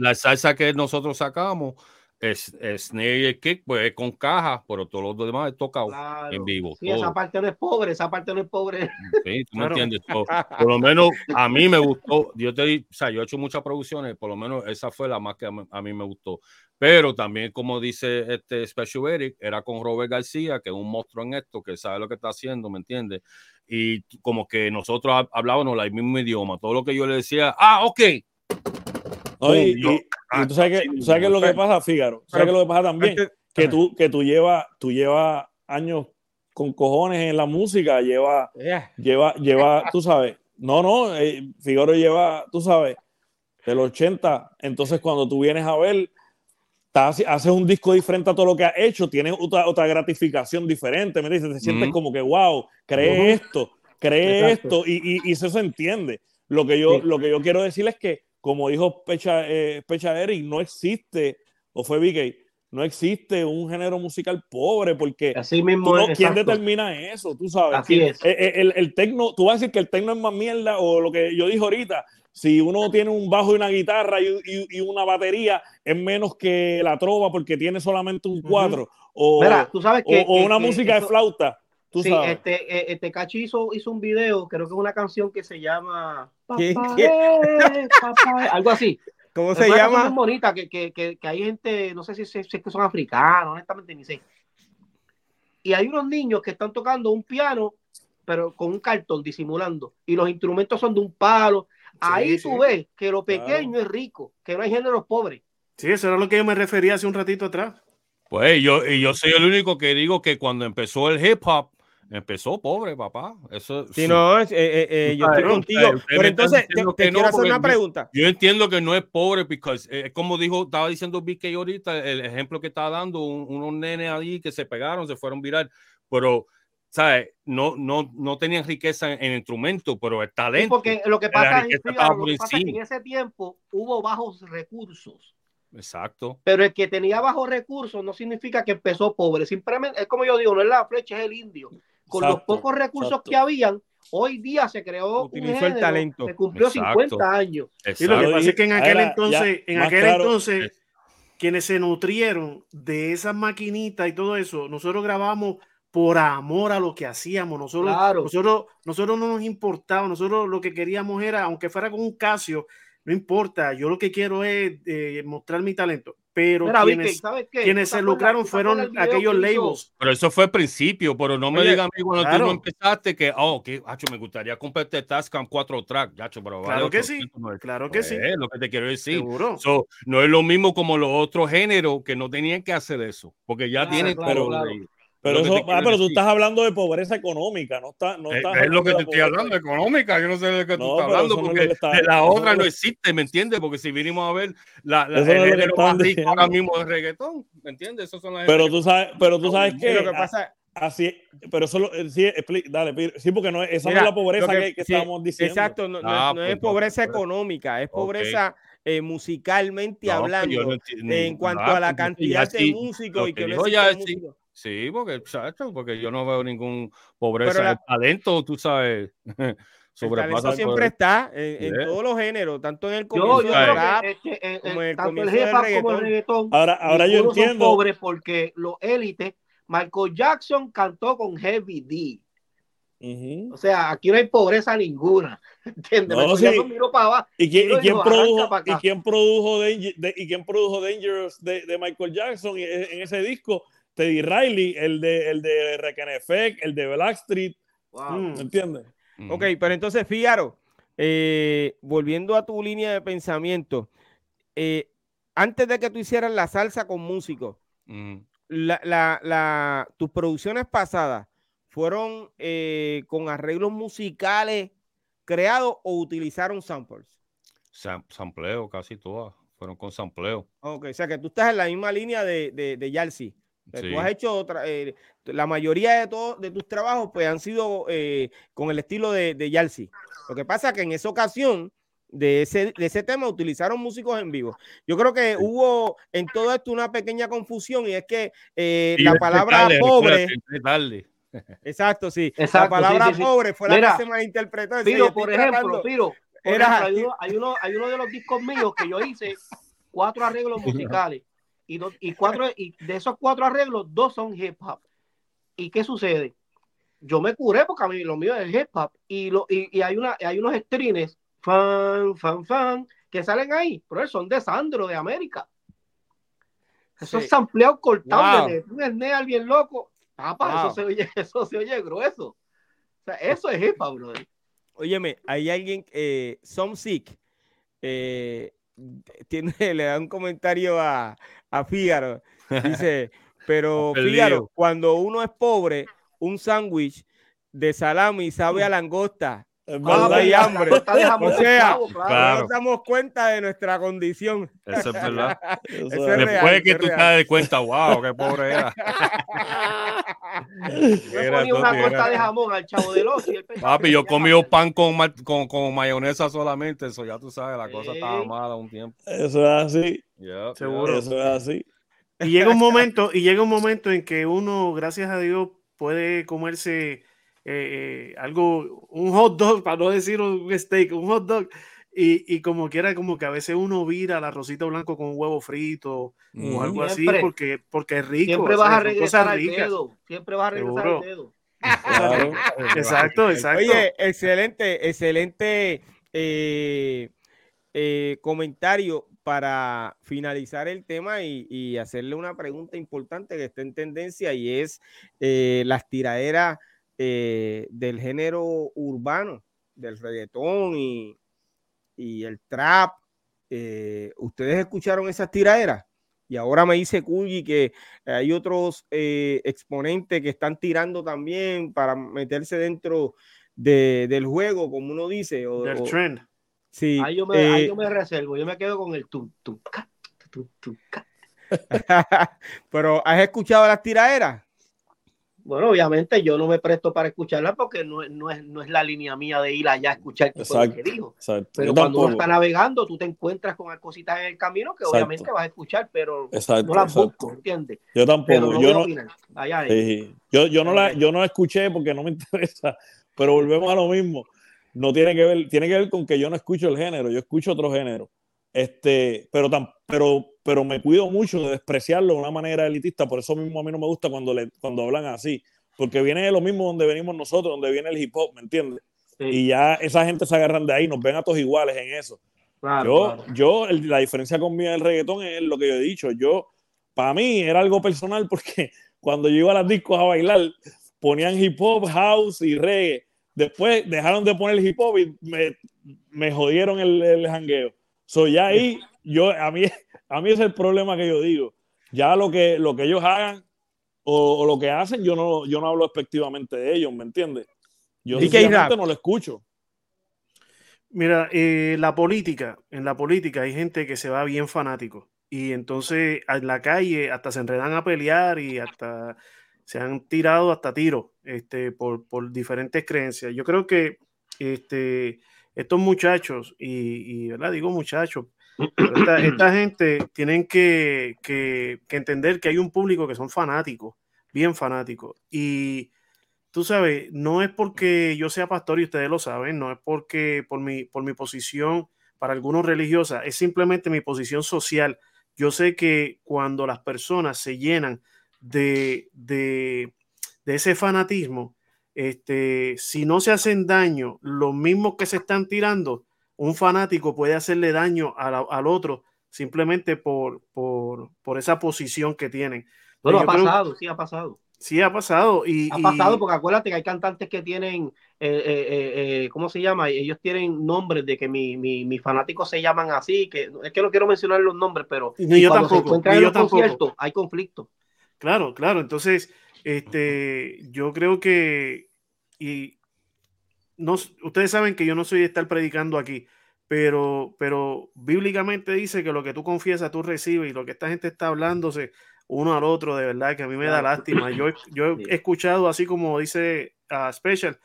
la salsa que nosotros sacamos es, es snare y el kick, pues es con caja, pero todos los demás es tocado Claro. en vivo. Sí, todo. esa parte no es pobre, esa parte no es pobre. Sí, tú me Claro. entiendes. So, por lo menos a mí me gustó. Yo te o sea, yo he hecho muchas producciones, por lo menos esa fue la más que a mí, a mí me gustó. Pero también, como dice este Special Eric, era con Robert García, que es un monstruo en esto, que sabe lo que está haciendo, ¿me entiendes? Y como que nosotros hab- hablábamos el mismo idioma. Todo lo que yo le decía, ah, ok. No, y, y- y tú sabes que, tú sabes que lo que pasa, Fígaro, tú sabes que lo que pasa también, que tú, que tú llevas, tú llevas años con cojones en la música, lleva, Yeah. lleva, lleva, tú sabes, no, no, eh, Figaro lleva, tú sabes, del 80, entonces cuando tú vienes a ver, haces un disco diferente a todo lo que has hecho, tienes otra, otra gratificación diferente, ¿me dices? Te sientes Ujú. como que, wow, creé esto, creé Exacto. esto, y, y, y eso se entiende. Lo que yo, Sí. lo que yo quiero decir es que, como dijo Pecha, eh, Pecha Eric, no existe, o fue BK, no existe un género musical pobre, porque Así mismo no- es. ¿quién determina eso? Tú sabes. Así ¿Quién- es. El, el tecno, tú vas a decir que el tecno es más mierda, o lo que yo dije ahorita, si uno tiene un bajo y una guitarra y, y- y una batería, es menos que la trova porque tiene solamente un cuatro, o, Mira, tú sabes o- que. o una que música eso- de flauta. Tú sí, sabes. este, eh, este Cachi hizo, hizo un video, creo que es una canción que se llama ¿Qué- Papá, qué? algo así. ¿Cómo Es se una canción llama? muy bonita, que, que, que, que hay gente, no sé si, si- si es que son africanos, honestamente ni sé. Y hay unos niños que están tocando un piano, pero con un cartón disimulando. Y los instrumentos son de un palo. Ahí sí. tú ves que lo pequeño es rico, que no hay géneros pobres. Sí, eso era lo que yo me refería hace un ratito atrás. Pues yo, y yo soy el único que digo que cuando empezó el hip hop, empezó pobre, papá. Eso Si no, eh, eh, eh, yo estoy contigo. Pero entonces, te, no, quiero hacer una yo- pregunta. Yo entiendo que no es pobre, porque es como dijo, estaba diciendo BK ahorita, el ejemplo que estaba dando, un- unos nenes ahí que se pegaron, se fueron viral, pero, ¿sabes? No, no, no tenían riqueza en, en instrumentos, pero el Sí, talento. porque lo que pasa, es, lo que pasa es que en ese tiempo hubo bajos recursos. Exacto. Pero el que tenía bajos recursos no significa que empezó pobre. Simplemente, es como yo digo, no es la flecha, es el indio. Con los pocos recursos exacto. que habían, hoy día se creó Utilizó un el talento. que cumplió Exacto. 50 años. Y lo que pasa es que en aquel Ahora, entonces, ya, en aquel claro. entonces, quienes se nutrieron de esas maquinitas y todo eso, nosotros grabamos por amor a lo que hacíamos. Nosotros, Claro. nosotros, nosotros no nos importaba, nosotros lo que queríamos era, aunque fuera con un Casio, no importa, yo lo que quiero es eh, mostrar mi talento. Pero Mira, Vicky, quienes, ¿sabes qué? quienes ¿Tú te se lucraron fueron aquellos labels. Pero eso fue al principio, pero no me digan a mí cuando claro. tú no empezaste que, oh, que, hacho, me gustaría comprarte Tascam 4 track, pero vale Claro que sí, 809. claro que sí. Pues, lo que te quiero decir. Seguro. So, no es lo mismo como los otros géneros que no tenían que hacer eso, porque ya Claro, tienen claro. Pero, eso, ah, pero tú estás hablando de pobreza económica, no, está, no Es, estás es lo que de te estoy pobreza. hablando, económica. Yo no sé de qué tú No, estás hablando, no es porque está- de la otra no es- existe, ¿me entiendes? Porque si vinimos a ver la, la, el es estaban más rico ahora mismo es reggaetón, ¿me entiendes? Esos son las Pero tú sabes, pero tú sabes que, lo que pasa, así, pero eso lo- eh, sí, expli- dale, sí, porque no es, esa Mira, no es la pobreza que, que- que sí, estábamos diciendo. exacto, no, no- Ah, no pues es pobreza pues. económica, es pobreza eh, musicalmente No, pues hablando. no en cuanto ah, a la cantidad de sí, músicos y que que no ya sí. Sí, porque, exacto, porque yo no veo ningún pobreza. Pero la- el talento, tú sabes, El sobrepasa talento el siempre poder. está en, en Yeah. todos los géneros, tanto en el Yo, comienzo yo del creo rap. que este, eh, como eh, el tanto el hop como el reggaetón. Ahora, ahora yo ninguno son entiendo. pobres porque los élites, Michael Jackson cantó con Heavy D. Ujú. O sea, aquí no hay pobreza ninguna. ¿Entiendes? No, sí. Para abajo. ¿Y quién, y quién produjo, y quién produjo Danger- de- y quién produjo Dangerous de, de Michael Jackson en, en ese disco? Teddy Riley, el de el de Reckon Effect, el de Blackstreet, Wow. Mm. ¿me entiendes? Ujú. Ok, pero entonces, Fígaro, eh, volviendo a tu línea de pensamiento, eh, antes de que tú hicieras la salsa con músicos, Ujú. la, la- la- tus producciones pasadas fueron eh, con arreglos musicales creados o utilizaron samples. Sam- sampleo, casi todas fueron con sampleo. Ok, o sea que tú estás en la misma línea de, de, de Yalsi. Sea, Sí. Tú has hecho otra, eh, la mayoría de todos de tus trabajos pues han sido eh, con el estilo de, de Yalsi. Lo que pasa que en esa ocasión de ese, de ese tema utilizaron músicos en vivo. Yo creo que hubo en todo esto una pequeña confusión y es que eh, Y la palabra tarde, pobre, tarde. exacto, sí, Exacto, la palabra sí, sí, sí. pobre fue la Mira, que se malinterpretó. Es estoy por ejemplo, tratando- Piro, por Era ejemplo, hay, uno, hay, uno, hay uno de los discos míos que yo hice cuatro arreglos musicales y, dos- y cuatro y de esos cuatro arreglos dos son hip hop. ¿Y qué sucede? Yo me curé porque a mí lo mío es hip hop y, lo, y, y hay, una, hay unos strings fan, fan, fan que salen ahí, pero son de Sandro de América. Esos Sí. sampleados cortados Wow. de un bien loco. Papá, Wow. eso, se oye, eso se oye grueso. O sea, eso es hip hop, brother. Óyeme, hay alguien, eh, Some Sick, eh, tiene, le da un comentario a, a Fígaro. Dice, pero. Fígaro, cuando uno es pobre, un sándwich de salami sabe a langosta. Cuando verdad. hay hambre. Langosta de jamón O sea, claro. No nos damos cuenta de nuestra condición. Eso es verdad. Eso Eso es- es real, Después que es tú real. te das cuenta, wow, qué pobre era. Yo Era, ponía una era. de jamón al chavo del ocho y pensaba Papi, yo comí pan con, con, con mayonesa solamente, eso ya tú sabes, la cosa Sí. estaba mala un tiempo. Eso es así. Yeah, Seguro. Eso es así. Y llega un momento, y llega un momento en que uno, gracias a Dios, puede comerse eh, eh, algo, un hot dog, para no decir un steak, un hot dog, y, y como quiera, como que a veces uno vira el arrocito blanco con un huevo frito o algo así, porque, porque es rico. Siempre o vas sea, a regresar al dedo. Siempre vas a regresar Seguro. al dedo. Claro. Exacto, exacto. Oye, excelente, excelente eh, eh, comentario para finalizar el tema y, y hacerle una pregunta importante que está en tendencia y es eh, las tiraderas eh, del género urbano, del reggaetón y, y el trap. Eh, ¿Ustedes escucharon esas tiraderas? Y ahora me dice Kulgi que hay otros eh, exponentes que están tirando también para meterse dentro de- del juego, como uno dice. O, Del o- trend. sí, Ahí yo, me, ahí yo me reservo. Yo me quedo con el tum, tum, ca, tum, tum, ca. pero ¿has escuchado las tiraderas? Bueno, obviamente yo no me presto para escucharla porque no, es- no, es, no es la línea mía de ir allá a escuchar qué lo que dijo. Exacto. Pero Yo cuando uno está navegando, tú te encuentras con cositas en el camino que Exacto. obviamente vas a escuchar, pero no las busco, ¿entiendes? Yo tampoco. no. Allá sí. yo, yo no la, yo no la escuché porque no me interesa, pero volvemos a lo mismo. No tiene que ver, tiene que ver con que yo no escucho el género, yo escucho otro género. Este, pero, tan, pero, pero me cuido mucho de despreciarlo de una manera elitista, por eso mismo a mí no me gusta cuando, le, cuando hablan así, porque viene de lo mismo donde venimos nosotros, donde viene el hip hop, ¿me entiendes? Sí, Y ya esa gente se agarran de ahí, nos ven a todos iguales en eso. claro, Yo, claro. yo el- la diferencia conmigo del reggaetón es lo que yo he dicho. Yo, para mí, era algo personal porque cuando yo iba a las discos a bailar, ponían hip hop, house y reggae. Después dejaron de poner hip hop y me, me jodieron el, el jangueo. So, ya ahí, yo, a mí, a mí ese es el problema que yo digo. Ya lo que, lo que ellos hagan o, o lo que hacen, yo no, yo no hablo expectivamente de ellos, ¿me entiendes? Yo Rap. no lo escucho. Mira, eh, la política, en la política hay gente que se va bien fanático y entonces en la calle hasta se enredan a pelear y hasta se han tirado hasta tiros este, por, por diferentes creencias. Yo creo que este, estos muchachos, y, y, ¿verdad? digo muchachos, pero esta, esta gente tienen que, que- que entender que hay un público que son fanáticos, bien fanáticos. Y tú sabes, no es porque yo sea pastor y ustedes lo saben, no es porque por mi, por mi posición para algunos religiosa, es simplemente mi posición social. Yo sé que cuando las personas se llenan de, de, de ese fanatismo, este, si no se hacen daño, los mismos que se están tirando, un fanático puede hacerle daño la- al otro simplemente por, por, por esa posición que tienen. Bueno, ha Yo creo- pasado, sí ha pasado. Sí, ha pasado. Y, Ha y- pasado porque acuérdate que hay cantantes que tienen, eh, eh, eh, eh, ¿cómo se llama? Ellos tienen nombres de que mi, mi, mis fanáticos se llaman así, que es que no quiero mencionar los nombres, pero Ni yo cuando se tampoco, encuentran ni en yo tampoco. hay conflicto. Claro, claro. Entonces, este, yo creo que, y no, ustedes saben que yo no soy de estar predicando aquí, pero, pero bíblicamente dice que lo que tú confiesas, tú recibes, y lo que esta gente está hablándose uno al otro, de verdad que a mí me da lástima. Yo, yo he escuchado así como dice a Special,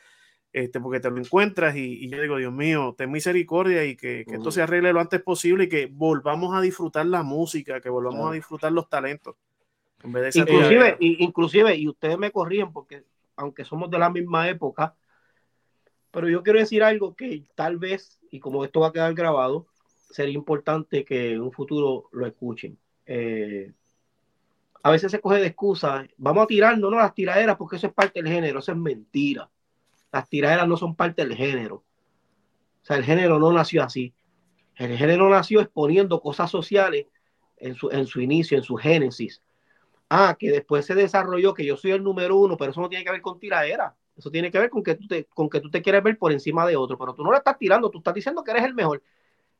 este, porque te lo encuentras y, yo digo, Dios mío, ten misericordia y que, esto se arregle lo antes posible y que volvamos a disfrutar la música, que volvamos a disfrutar los talentos. inclusive, y, inclusive, y ustedes me corrían porque aunque somos de la misma época, pero yo quiero decir algo que tal vez, y como esto va a quedar grabado, sería importante que en un futuro lo escuchen. Eh, a veces se coge de excusa, vamos a tirarnos, no las tiraderas, porque eso es parte del género, eso es mentira. Las tiraderas no son parte del género. O sea, el género no nació así. El género nació exponiendo cosas sociales en su, en su inicio, en su génesis. Ah, que después se desarrolló que yo soy el número uno, pero eso no tiene que ver con tiradera. Eso tiene que ver con que tú te, con que tú te quieres ver por encima de otro, pero tú no la estás tirando, tú estás diciendo que eres el mejor.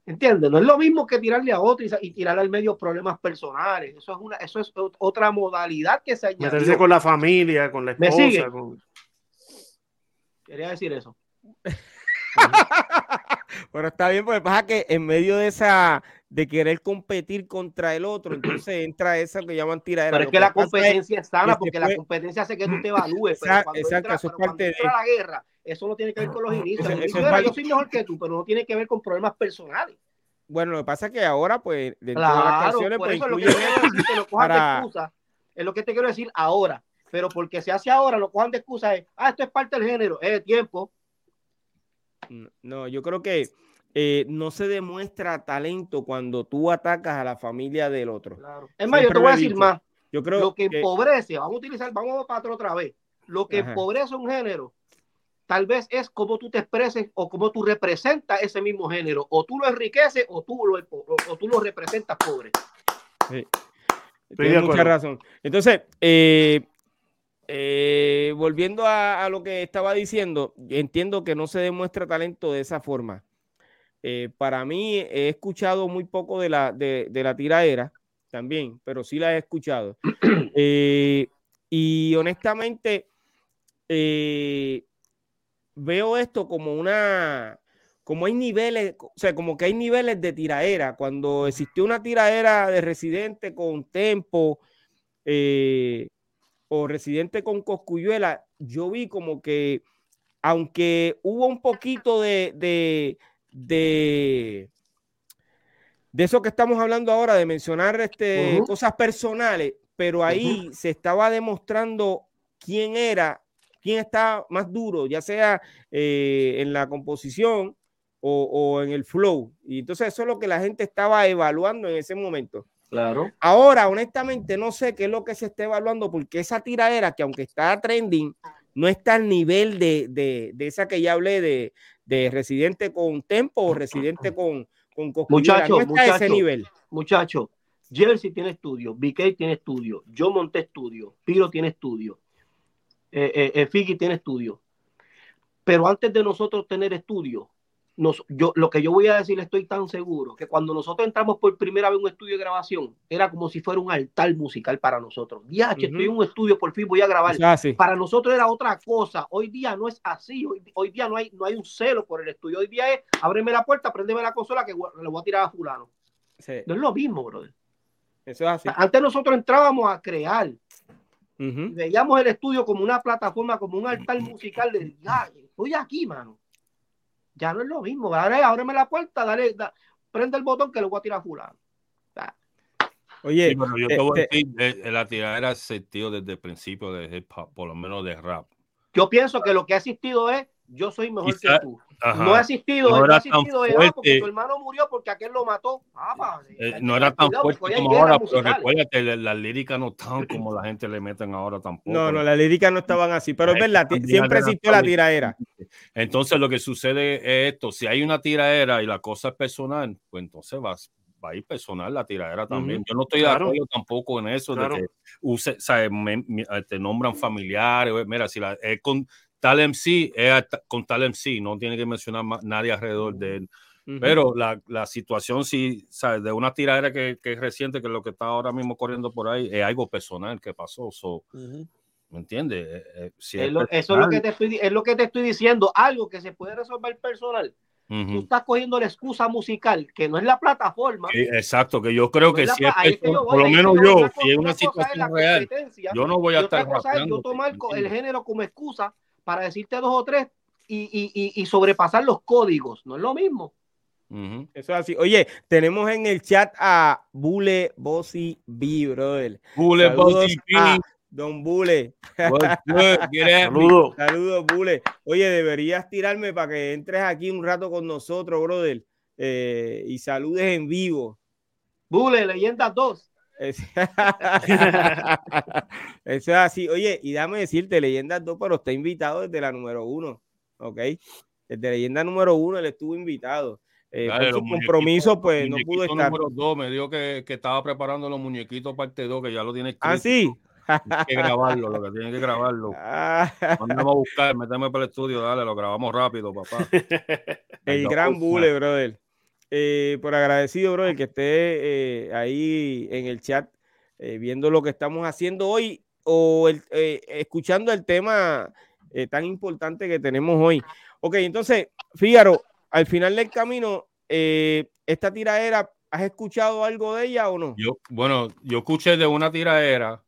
¿Entiendes? No es lo mismo que tirarle a otro y, tirarle al medio problemas personales. Eso es una, eso es otra modalidad que se añadió. Meterse con la familia, con la esposa. Con... Quería decir eso. Pero está bien, porque pasa que en medio de esa de querer competir contra el otro, entonces entra esa que llaman tiradera. Pero es que, la competencia es sana, porque la competencia hace que tú te evalúes. Pero cuando entra, eso es parte de... la guerra, eso no tiene que ver con los inicios. Yo soy mejor que tú, pero no tiene que ver con problemas personales. Bueno, lo que pasa es que ahora, pues, dentro de las canciones, pues, eso es lo que, para... excusa, es lo que te quiero decir ahora pero porque se hace ahora, lo cojan de excusa es, ah, esto es parte del género, es tiempo. No, yo creo que eh, no se demuestra talento cuando tú atacas a la familia del otro. Es más, yo te voy a decir más. Yo creo lo que, empobrece, vamos a utilizar, vamos a para otra vez. Lo que empobrece un género, tal vez es cómo tú te expreses o cómo tú representas ese mismo género. O tú lo enriqueces o tú lo, o, tú lo representas pobre. Sí. Tienes mucha razón. Entonces, eh, eh, volviendo a, lo que estaba diciendo, entiendo que no se demuestra talento de esa forma. Eh, para mí, he escuchado muy poco de la, de, la tiraera también, pero sí la he escuchado. Eh, y honestamente, veo esto como una, como hay niveles, o sea, como que hay niveles de tiraera. Cuando existió una tiraera de residente con tempo, eh, o Residente con Coscuyuela, yo vi como que, aunque hubo un poquito de, de, de, eso que estamos hablando ahora, de mencionar este, cosas personales, pero ahí se estaba demostrando quién era, quién está más duro, ya sea eh, en la composición o, o en el flow. Y entonces eso es lo que la gente estaba evaluando en ese momento. Claro. Ahora, honestamente, no sé qué es lo que se está evaluando, porque esa tiradera, que aunque está trending, no está al nivel de, de, de esa que ya hablé de, de, residente con tempo o residente con, con muchacho, no está ese nivel. Muchacho, Jersey tiene estudio, BK tiene estudio, yo monté estudio, Piro tiene estudio, eh, eh, eh Figi tiene estudio. Pero antes de nosotros tener estudio, yo, lo que yo voy a decir, estoy tan seguro que cuando nosotros entramos por primera vez en un estudio de grabación, era como si fuera un altar musical para nosotros. Ya, que estoy en un estudio, por fin voy a grabar. Para nosotros era otra cosa. Hoy día no es así. Hoy, día no hay, no hay un celo por el estudio. Hoy día es ábreme la puerta, préndeme la consola que le voy a tirar a fulano. No es lo mismo, brother. Eso es así. Antes nosotros entrábamos a crear. Veíamos el estudio como una plataforma, como un altar musical de, ya, estoy aquí, mano ya no es lo mismo. Ahora ábreme la puerta, dale, prende el botón que le voy a tirar a fulano. Oye, yo te voy a este decir, eh, la tiradera ha existido desde el principio de hip hop, por lo menos de rap. Yo pienso que lo que ha existido es yo soy mejor que tú. no ha existido, no, ha existido ah, porque tu hermano murió porque aquel lo mató. Ah, eh, no era tan fuerte como ahora, pero recuérdate, las la líricas no estaban como la gente le meten ahora tampoco. No, no, las líricas no estaban así, pero es verdad, siempre existió la tiraera. Entonces lo que sucede es esto, si hay una tiraera y la cosa es personal, pues entonces vas, va a ir personal la tiradera también. Yo no estoy de acuerdo tampoco en eso de que use, te nombran familiares, mira, si la, es con tal MC es con tal MC, no tiene que mencionar nadie alrededor de él. Pero la, la, situación, sí, ¿sabes? de una tiradera que, que, es reciente, que es lo que está ahora mismo corriendo por ahí, es algo personal que pasó. ¿Me entiendes? Eh, eh, eso es lo, que te estoy, es lo que te estoy diciendo, algo que se puede resolver personal. Ujú. Tú estás cogiendo la excusa musical, que no es la plataforma. Sí, exacto, que yo creo no que es si es es que yo voy, por lo es menos yo si es una es situación real, yo no voy a estar cosa es yo tomar el género como excusa para decirte dos o tres y, y, y, y sobrepasar los códigos. No es lo mismo. Eso es así. Oye, tenemos en el chat a Bule Bossy B, brother. Bule, Bossy B. Don Bule. Saludos. Saludos, Bule. Oye, deberías tirarme para que entres aquí un rato con nosotros, brother, eh, y saludes en vivo. Bule, Leyendas 2. Es- Eso es así. Oye, y dame decirte, Leyendas 2, pero está invitado desde la número uno, ¿ok? Desde Leyenda número uno él estuvo invitado. Eh, Dale, por su compromiso, pues no pudo estar. número dos, me dijo que, que estaba preparando los muñequitos parte 2, que ya lo tiene escrito. Ah, sí. Tiene que grabarlo, lo que tiene que grabarlo. Ah, a buscar, méteme para el estudio, dale, lo grabamos rápido, papá. el Venga, gran Bule, brother. Eh, por agradecido, brother, que esté eh, ahí en el chat eh, viendo lo que estamos haciendo hoy o escuchando el tema tan importante que tenemos hoy. Ok, entonces, Fígaro, al final del camino, esta tiradera, ¿has escuchado algo de ella o no? Yo, bueno, yo escuché de una tiraera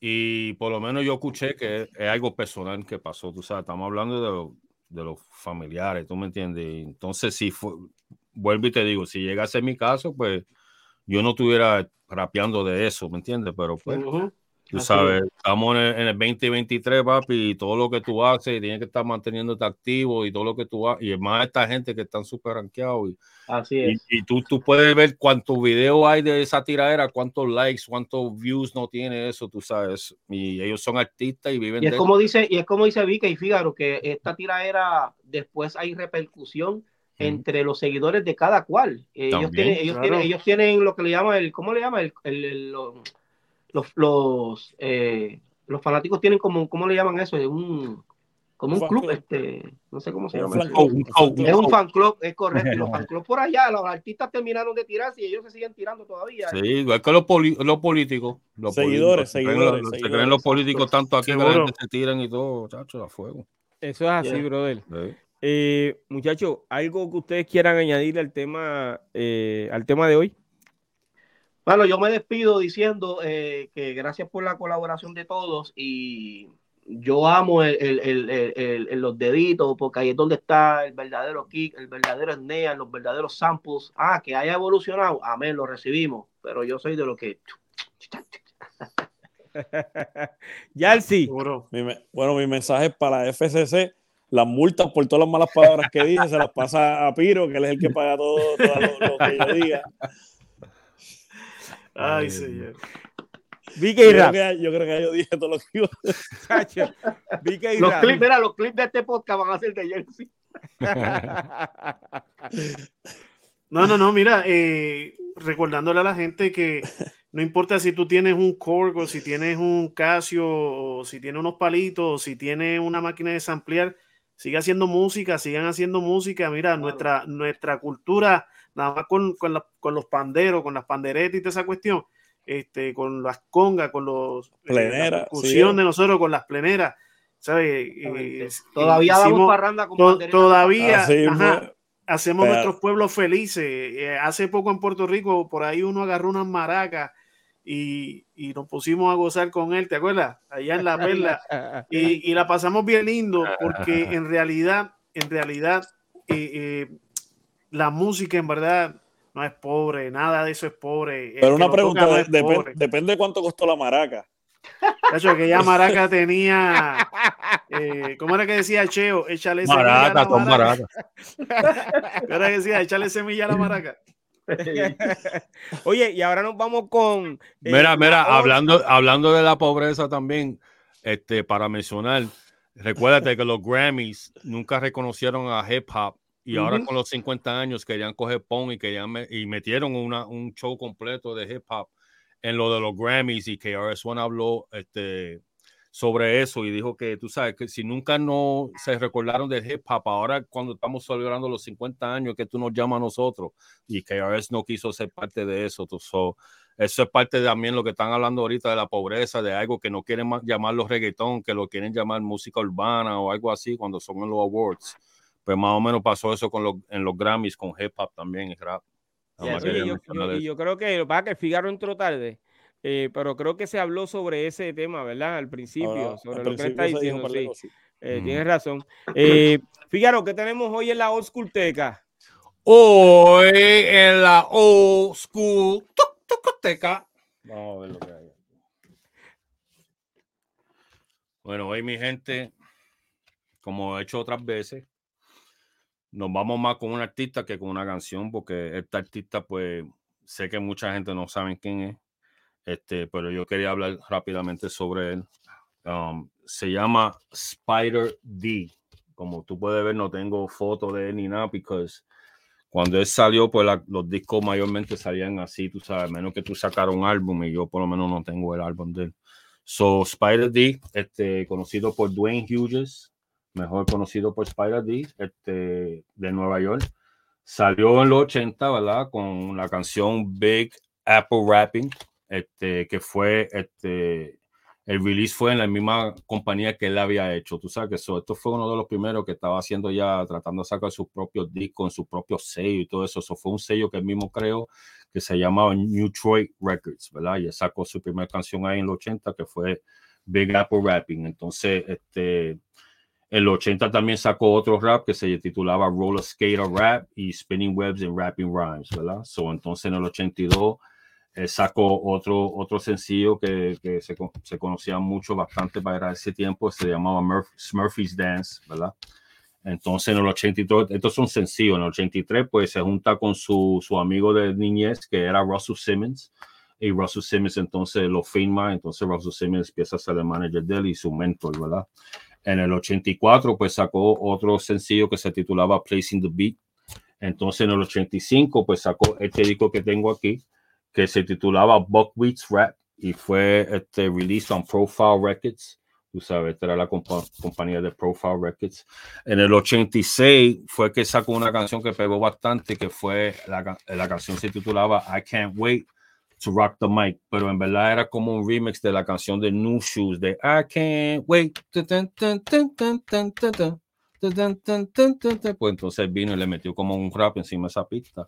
y por lo menos yo escuché que es, algo personal que pasó, tú sabes, estamos hablando de, lo- de los familiares, tú me entiendes. Entonces, si fue, vuelvo y te digo, si llega a ser mi caso, pues yo no estuviera rapeando de eso, ¿me entiendes? Pero pues, Ujú. tú Así sabes, estamos en el, en el 2023, papi, y todo lo que tú haces, tienes que estar manteniéndote activo y todo lo que tú haces, y más esta gente que están súper rankeados y Así y, es. y tú, tú puedes ver cuántos videos hay de esa tiradera, cuántos likes, cuántos views no tiene eso, tú sabes. Y ellos son artistas y viven Y es de como dice, y es como dice Vika y Fígaro, que esta tiraera después hay repercusión entre los seguidores de cada cual. Ellos También, tienen, ellos claro. tienen, ellos tienen lo que le llama el, ¿cómo le llama? El, el- el- lo- los, los, eh, los fanáticos tienen como, ¿cómo le llaman eso? Es un, como un club, club. este, no sé cómo se Un llama. fan eso. club. Un Es un fan club, es correcto. Los fan club por allá, los artistas terminaron de tirarse y ellos se siguen tirando todavía. Sí, igual que los, poli- los políticos. Los Seguidores, políticos. Se creen seguidores, los- Se creen los políticos tanto aquí que la Seguro. gente se tiran y todo, chacho, a fuego. Eso es así, Yeah. brother. Sí. Eh, muchachos, algo que ustedes quieran añadir al tema, eh, al tema de hoy. Bueno, yo me despido diciendo eh, que gracias por la colaboración de todos y yo amo el, el- el- el- el- el- los deditos porque ahí es donde está el verdadero kick, el verdadero snare, los verdaderos samples. Ah, que haya evolucionado, amén, lo recibimos, pero yo soy de lo que... Yalsi, Seguro. Mi bueno, mi mensaje es para la FCC. Las multas por todas las malas palabras que dije se las pasa a Piro, que él es el que paga todo, todo lo, lo que yo diga. Ay, señor. Creo, Rap. que, yo creo que yo dije todo lo que iba a decir. Los Rap. clips, mira, los clips de este podcast van a ser de Jersey. No, no, no, mira, eh, recordándole a la gente que no importa si tú tienes un Korg o si tienes un Casio o si tienes unos palitos o si tienes una máquina de samplear, sigue haciendo música, sigan haciendo música. Mira, nuestra, nuestra cultura, nada más con, con, la- con los panderos, con las panderetas y toda esa cuestión, este, con las congas, con los eh, Pleneras, la sí. percusión de nosotros, con las pleneras, ¿sabes? Eh, Todavía hicimos- damos parranda con to- todavía ajá, hacemos Pero- nuestros pueblos felices. Eh, hace poco en Puerto Rico, por ahí uno agarró unas maracas y, y nos pusimos a gozar con él, ¿te acuerdas? Allá en la perla. Y, y la pasamos bien lindo porque en realidad, en realidad, eh, eh, la música en verdad no es pobre, nada de eso es pobre. El Pero una pregunta, no depende de cuánto costó la maraca. Cacho, que ya Maraca tenía, eh, ¿cómo era que decía Cheo? Échale semilla a Maraca, la son maraca. ¿Qué era que decía? Échale semilla a la maraca. Oye, y ahora nos vamos con. eh, Mira, mira, hablando, hablando de la pobreza también, este, para mencionar, recuérdate que los Grammys nunca reconocieron a hip hop y ahora con los 50 años querían coger pon y querían me- y metieron una, un show completo de hip hop en lo de los Grammys y que RS1 habló este, sobre eso y dijo que tú sabes que si nunca no se recordaron del hip hop, ahora cuando estamos celebrando los 50 años que tú nos llamas a nosotros y que RS no quiso ser parte de eso, so, eso es parte de también lo que están hablando ahorita de la pobreza, de algo que no quieren ma- llamarlo reggaetón, que lo quieren llamar música urbana o algo así cuando son en los awards. pues más o menos pasó eso con los, en los Grammys, con hip hop también, y rap. Yo, creo que, va que Figaro entró tarde, eh, pero creo que se habló sobre ese tema, ¿verdad? Al principio, Ahora, sobre al lo que está diciendo, sí. Eh. Tienes razón. Eh, ¿qué tenemos hoy en la Old School Teca? Hoy en la old school tuc, tucoteca. Vamos a ver lo que hay. Bueno, hoy mi gente, como he hecho otras veces, nos vamos más con un artista que con una canción, porque este artista, pues, sé que mucha gente no sabe quién es, este, pero yo quería hablar rápidamente sobre él. Um, se llama Spider D. Como tú puedes ver, no tengo foto de él ni nada, porque cuando él salió, pues la- los discos mayormente salían así, tú sabes, menos que tú sacaras un álbum y yo por lo menos no tengo el álbum de él. So, Spider D, este, conocido por Dwayne Hughes, mejor conocido por Spider D, este, de Nueva York, salió en los 80, ¿verdad? Con la canción Big Apple Rapping, este, que fue, este, el release fue en la misma compañía que él había hecho. Tú sabes que eso, esto fue uno de los primeros que estaba haciendo ya, tratando de sacar sus propios discos, su propio sello y todo eso. Eso fue un sello que él mismo creó, que se llamaba New Troy Records, ¿verdad? Y él sacó su primera canción ahí en los 80, que fue Big Apple Rapping. Entonces, este, en los 80 también sacó otro rap que se titulaba Roller Skater Rap y Spinning Webs and Rapping Rhymes, ¿verdad? So, entonces en el 82 él sacó otro, otro sencillo que, que se, se conocía mucho, bastante para ese tiempo, se llamaba Murph- Dance, ¿verdad? Entonces en el 83, estos son sencillos, en el 83 pues se junta con su, su amigo de niñez que era Russell Simmons y Russell Simmons entonces lo firma, entonces Russell Simmons empieza a ser el manager de él y su mentor, ¿verdad? En el 84 pues sacó otro sencillo que se titulaba Placing the Beat. Entonces en el 85 pues sacó este disco que tengo aquí que se titulaba Buckwheat's Rap y fue este, released on Profile Records. Tú sabes, esta era la compa- compañía de Profile Records. En el 86 fue que sacó una canción que pegó bastante, que fue la, la canción se titulaba I Can't Wait to Rock the Mic, pero en verdad era como un remix de la canción de New Shoes de I Can't Wait. Pues entonces vino y le metió como un rap encima de esa pista.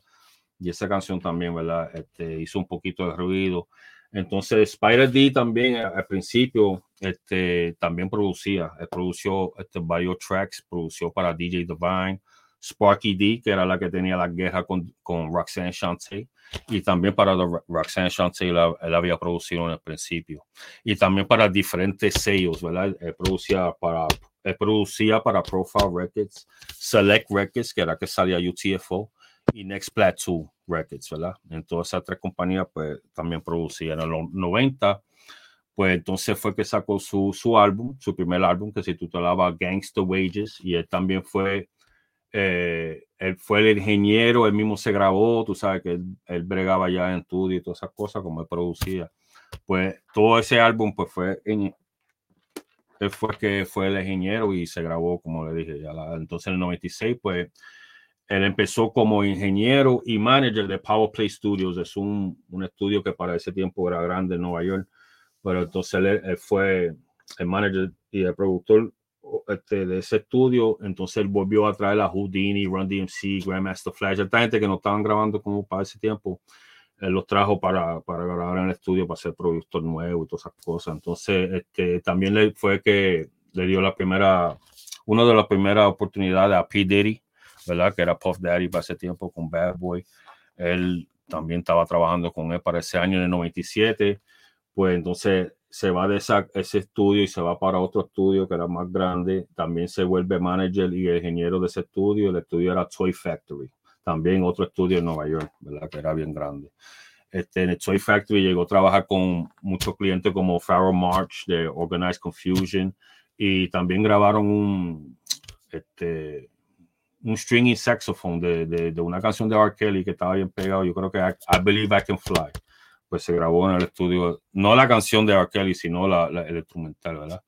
Y esa canción también, ¿verdad? Este, hizo un poquito de ruido. Entonces, Spider D también al principio este, también producía, eh, produció este, varios tracks, produció para DJ Divine, Sparky D, que era la que tenía la guerra con, con Roxanne Shante, y también para Roxanne Shante la- él había producido en el principio, y también para diferentes sellos, ¿verdad? Él producía para, él producía para Profile Records, Select Records, que era que salía UTFO, y Next Plateau Records, ¿verdad? En todas esas tres compañías, pues también producían. En los 90, pues entonces fue que sacó su, su álbum, su primer álbum, que se titulaba Gangster Wages, y él también fue, eh, él fue el ingeniero, él mismo se grabó, tú sabes que él, él bregaba ya en estudio y todas esas cosas, como él producía. Pues todo ese álbum, pues fue en, él fue que fue el ingeniero y se grabó, como le dije, ya la- entonces en el 96, pues él empezó como ingeniero y manager de Power Play Studios. Es un, un estudio que para ese tiempo era grande en Nueva York. Pero entonces él, él fue el manager y el productor este, de ese estudio. Entonces él volvió a traer a Houdini, Run DMC, Grandmaster Flash. Esta gente que no estaban grabando como para ese tiempo. Él los trajo para, para grabar en el estudio, para ser productor nuevo y todas esas cosas. Entonces, este, también le fue que le dio la primera, una de las primeras oportunidades a P. Diddy, ¿verdad? Que era Puff Daddy para ese tiempo con Bad Boy. Él también estaba trabajando con él para ese año en el 97. Pues entonces se va de esa- ese estudio y se va para otro estudio que era más grande. También se vuelve manager y ingeniero de ese estudio. El estudio era Toy Factory. También otro estudio en Nueva York, ¿verdad? Que era bien grande. Este, en el Toy Factory llegó a trabajar con muchos clientes como Pharaoh March de Organized Confusion y también grabaron un, este, un stringy saxophone de, de, de una canción de R. Kelly que estaba bien pegado. Yo creo que I, I Believe I Can Fly. Pues se grabó en el estudio, no la canción de R. Kelly, sino la, la- el instrumental, ¿verdad?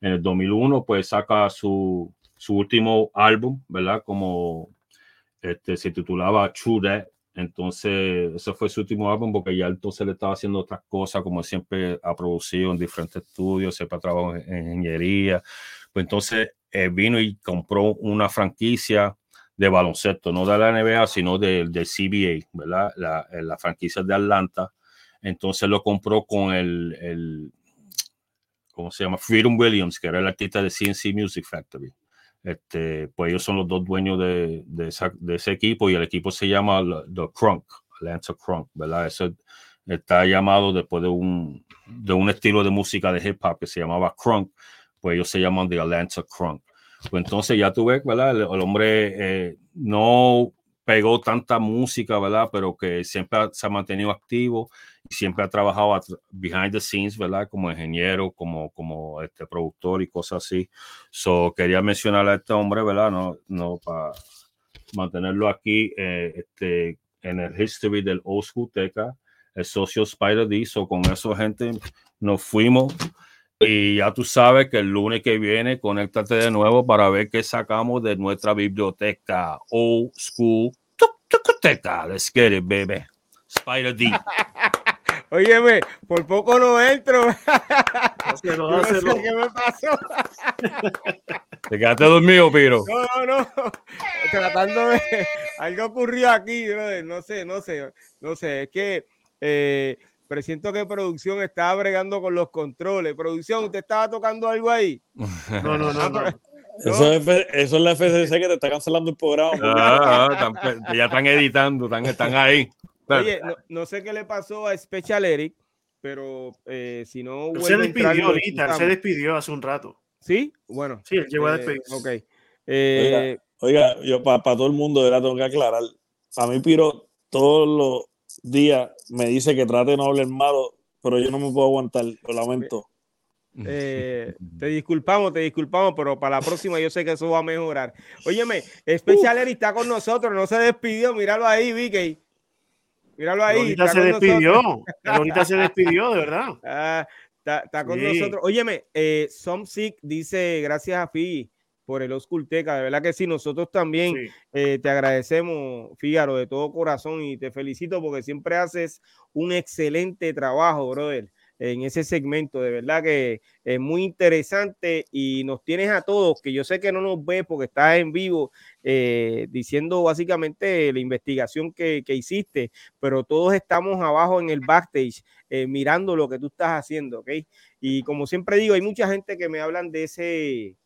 En el 2001, pues saca su, su último álbum, ¿verdad? Como este, se titulaba True That. Entonces, ese fue su último álbum porque ya entonces le estaba haciendo otras cosas, como siempre ha producido en diferentes estudios, siempre ha trabajado en en ingeniería, Pues entonces eh, vino y compró una franquicia de baloncesto, no de la NBA, sino del de CBA, ¿verdad? La, la, franquicia de Atlanta. Entonces lo compró con el, el, ¿cómo se llama? Freedom Williams, que era el artista de CNC Music Factory. Este, pues ellos son los dos dueños de, de, de ese equipo y el equipo se llama The Crunk, Atlanta Crunk, ¿verdad? Eso está llamado después de un, de un estilo de música de hip hop que se llamaba crunk, pues ellos se llaman The Atlanta Crunk. Pues entonces ya tú ves, ¿verdad? El, hombre eh, no pegó tanta música, ¿verdad? Pero que siempre se ha mantenido activo y siempre ha trabajado behind the scenes, ¿verdad? Como ingeniero, como, como este productor y cosas así. So, quería mencionar a este hombre, ¿verdad? No, no para mantenerlo aquí eh, este, en el history del Old School Teca, el socio Spider D. So, con eso, gente, nos fuimos. Y ya tú sabes que el lunes que viene, conéctate de nuevo para ver qué sacamos de nuestra biblioteca Old School. Let's get it, baby. Spider D. Óyeme, por poco no entro. no sé qué me pasó. Te quedaste dormido, Piro. No, no, no. Tratando de. Algo ocurrió aquí, No sé, no sé. No sé. Es que. Eh, siento que producción estaba bregando con los controles. Producción, ¿usted estaba tocando algo ahí? No, no, no. no. Eso, es, eso es la FCC que te está cancelando el programa. Ah, ya están editando, están, están ahí. Oye, no, sé qué le pasó a Special Eric, pero eh, si no. Se despidió ahorita, se despidió hace un rato. ¿Sí? Bueno. Sí, él llegó a eh, despedir. Ok. Eh, oiga, yo para todo el mundo, verdad, tengo que aclarar. A mí, Piro, todos los días me dice que trate de no hablar malo, pero yo no me puedo aguantar, lo lamento. Eh, te disculpamos, te disculpamos, pero para la próxima yo sé que eso va a mejorar. Óyeme, Special Eric está con nosotros, no se despidió, míralo ahí, Vicky. Míralo ahí. Ahorita se despidió, ahorita se despidió, de verdad. Ah, está, con nosotros. Óyeme, eh, Sick dice, gracias a Fi por el Osculteca, de verdad que sí, nosotros también eh, te agradecemos, Fígaro, de todo corazón y te felicito porque siempre haces un excelente trabajo, brother en ese segmento. De verdad que es muy interesante y nos tienes a todos, que yo sé que no nos ves porque estás en vivo eh, diciendo básicamente la investigación que, hiciste, pero todos estamos abajo en el backstage eh, mirando lo que tú estás haciendo, ¿ok? Y como siempre digo, hay mucha gente que me hablan de ese,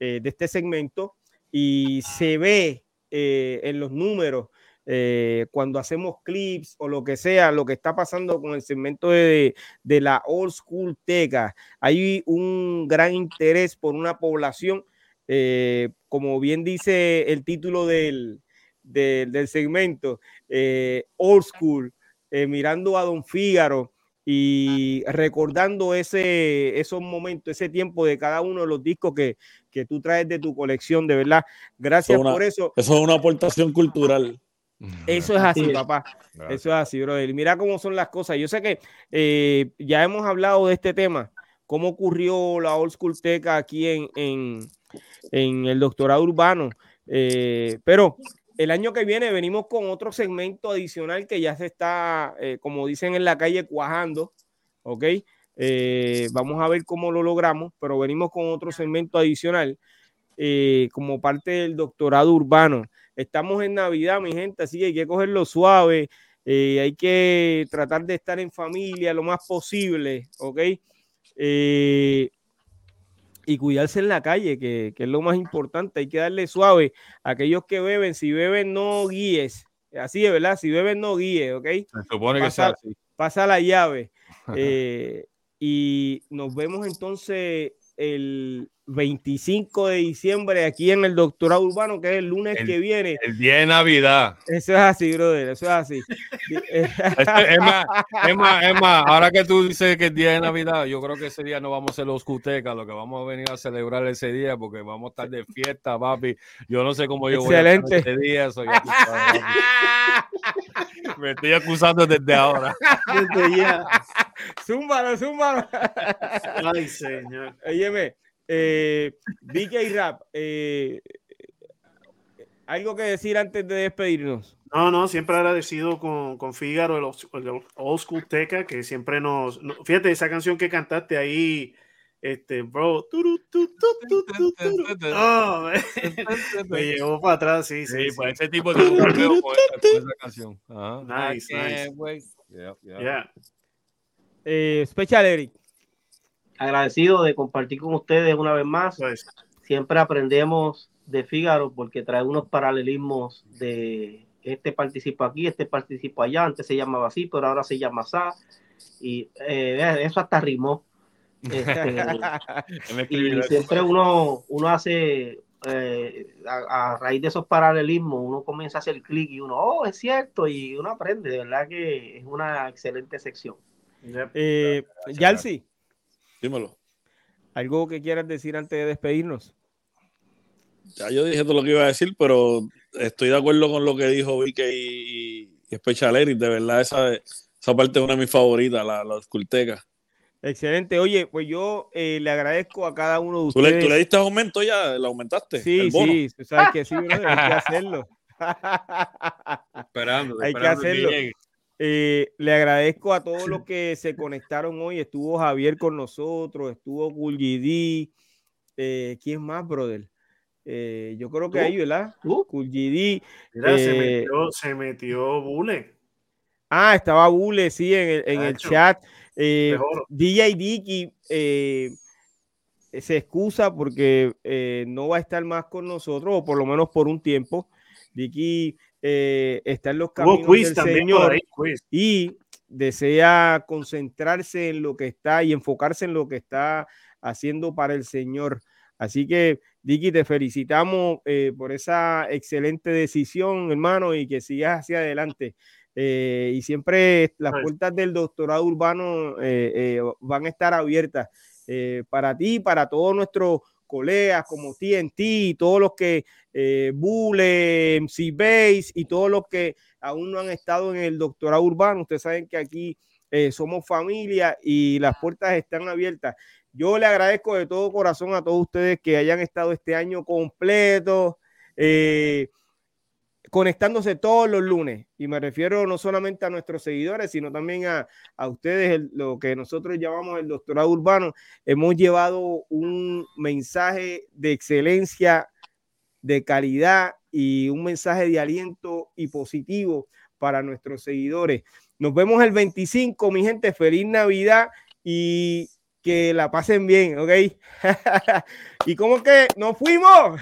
eh, de este segmento y se ve en los números eh, cuando hacemos clips o lo que sea, lo que está pasando con el segmento de, la old school teca, hay un gran interés por una población, eh, como bien dice el título del, del, segmento, eh, old school, mirando a Don Fígaro y recordando ese, esos momentos, ese tiempo de cada uno de los discos que, que tú traes de tu colección, de verdad. Gracias por eso. Eso es una aportación cultural. Eso es así, papá. Eso es así, brother. Mira cómo son las cosas. Yo sé que eh, ya hemos hablado de este tema, cómo ocurrió la Old School Teca aquí en, en, el doctorado urbano. Eh, pero el año que viene venimos con otro segmento adicional que ya se está, eh, como dicen en la calle, cuajando. ¿Ok? Vamos a ver cómo lo logramos, pero venimos con otro segmento adicional como parte del doctorado urbano. Estamos en Navidad, mi gente, así que hay que cogerlo suave, eh, hay que tratar de estar en familia lo más posible, ¿ok? Eh, y cuidarse en la calle, que, es lo más importante, hay que darle suave a aquellos que beben, si beben no guíes, así es, ¿verdad? Si beben no guíes, ¿ok? Se supone que sea así. Pasa la llave. Eh, y nos vemos entonces el 25 de diciembre aquí en el doctorado urbano, que es el lunes que viene. El día de Navidad. Eso es así, brother, eso es así. es, más, es, más, es más, ahora que tú dices que es día de Navidad, yo creo que ese día no vamos a ser los cutecas, lo que vamos a venir a celebrar ese día, porque vamos a estar de fiesta, papi. Yo no sé cómo yo voy a estar ese día. Me estoy acusando desde ahora. Desde ya. Zúmbalo, zúmbalo. Ay, señor. Óyeme, eh, DJ Rap, eh, ¿algo que decir antes de despedirnos? No, no, siempre agradecido con, con Fígaro, el, Old School Teca, que siempre nos, Fíjate, esa canción que cantaste ahí, Este, bro. turu, tu, tu, tu, tu, turu. Oh. Me llevó para atrás, sí, sí. Sí, sí. pues ese tipo de con esa, canción. Nice, can't nice. Yeah, yeah. Yeah. Eh, Special Eric. Agradecido de compartir con ustedes una vez más. Pues, Siempre aprendemos de Fígaro porque trae unos paralelismos de este participo aquí, este participo allá. Antes se llamaba así, pero ahora se llama así. Y eh, eso hasta rimó. Este, y siempre uno, uno hace, eh, a, a raíz de esos paralelismos, uno comienza a hacer clic y uno, oh, es cierto, y uno aprende, de verdad que es una excelente sección. Eh, Yalsi, Dímelo. ¿algo que quieras decir antes de despedirnos? Ya yo dije todo lo que iba a decir, pero estoy de acuerdo con lo que dijo Vicky y, y Special Eric. De verdad, esa, esa parte es una de mis favoritas, la, la esculteca. Excelente. Oye, pues yo eh, le agradezco a cada uno de ¿Tú le, ustedes. tú le diste aumento ya? ¿Le aumentaste? Sí, el bono? sí, tú sabes que sí, brother, hay que hacerlo. Esperando, Hay que hacerlo. Eh, le agradezco a todos los que se conectaron hoy. Estuvo Javier con nosotros, estuvo GD. Eh, ¿Quién más, brother? Eh, yo creo que ¿Tú? ahí, ¿verdad? Mira, se, Eh, metió, se metió Bule. Ah, estaba Bule, sí, en el, en el chat. Eh. DJ Dicky se excusa porque no va a estar más con nosotros, o por lo menos por un tiempo. Dicky eh, está en los caminos del también Señor ahí, y desea concentrarse en lo que está y enfocarse en lo que está haciendo para el Señor. Así que, Dicky, te felicitamos eh, por esa excelente decisión, hermano, y que sigas hacia adelante. Eh, y siempre las puertas del doctorado urbano eh, van a estar abiertas para ti, para todos nuestros colegas como TNT, todos los que eh, Bule, MC Base y todos los que aún no han estado en el doctorado urbano. Ustedes saben que aquí eh, somos familia y las puertas están abiertas. Yo le agradezco de todo corazón a todos ustedes que hayan estado este año completo, eh, conectándose todos los lunes. Y me refiero no solamente a nuestros seguidores, sino también a, a ustedes, el- lo que nosotros llamamos el doctorado urbano. Hemos llevado un mensaje de excelencia, de calidad y un mensaje de aliento y positivo para nuestros seguidores. Nos vemos el 25, mi gente. Feliz Navidad y que la pasen bien, ¿ok? ¿Y cómo que nos fuimos?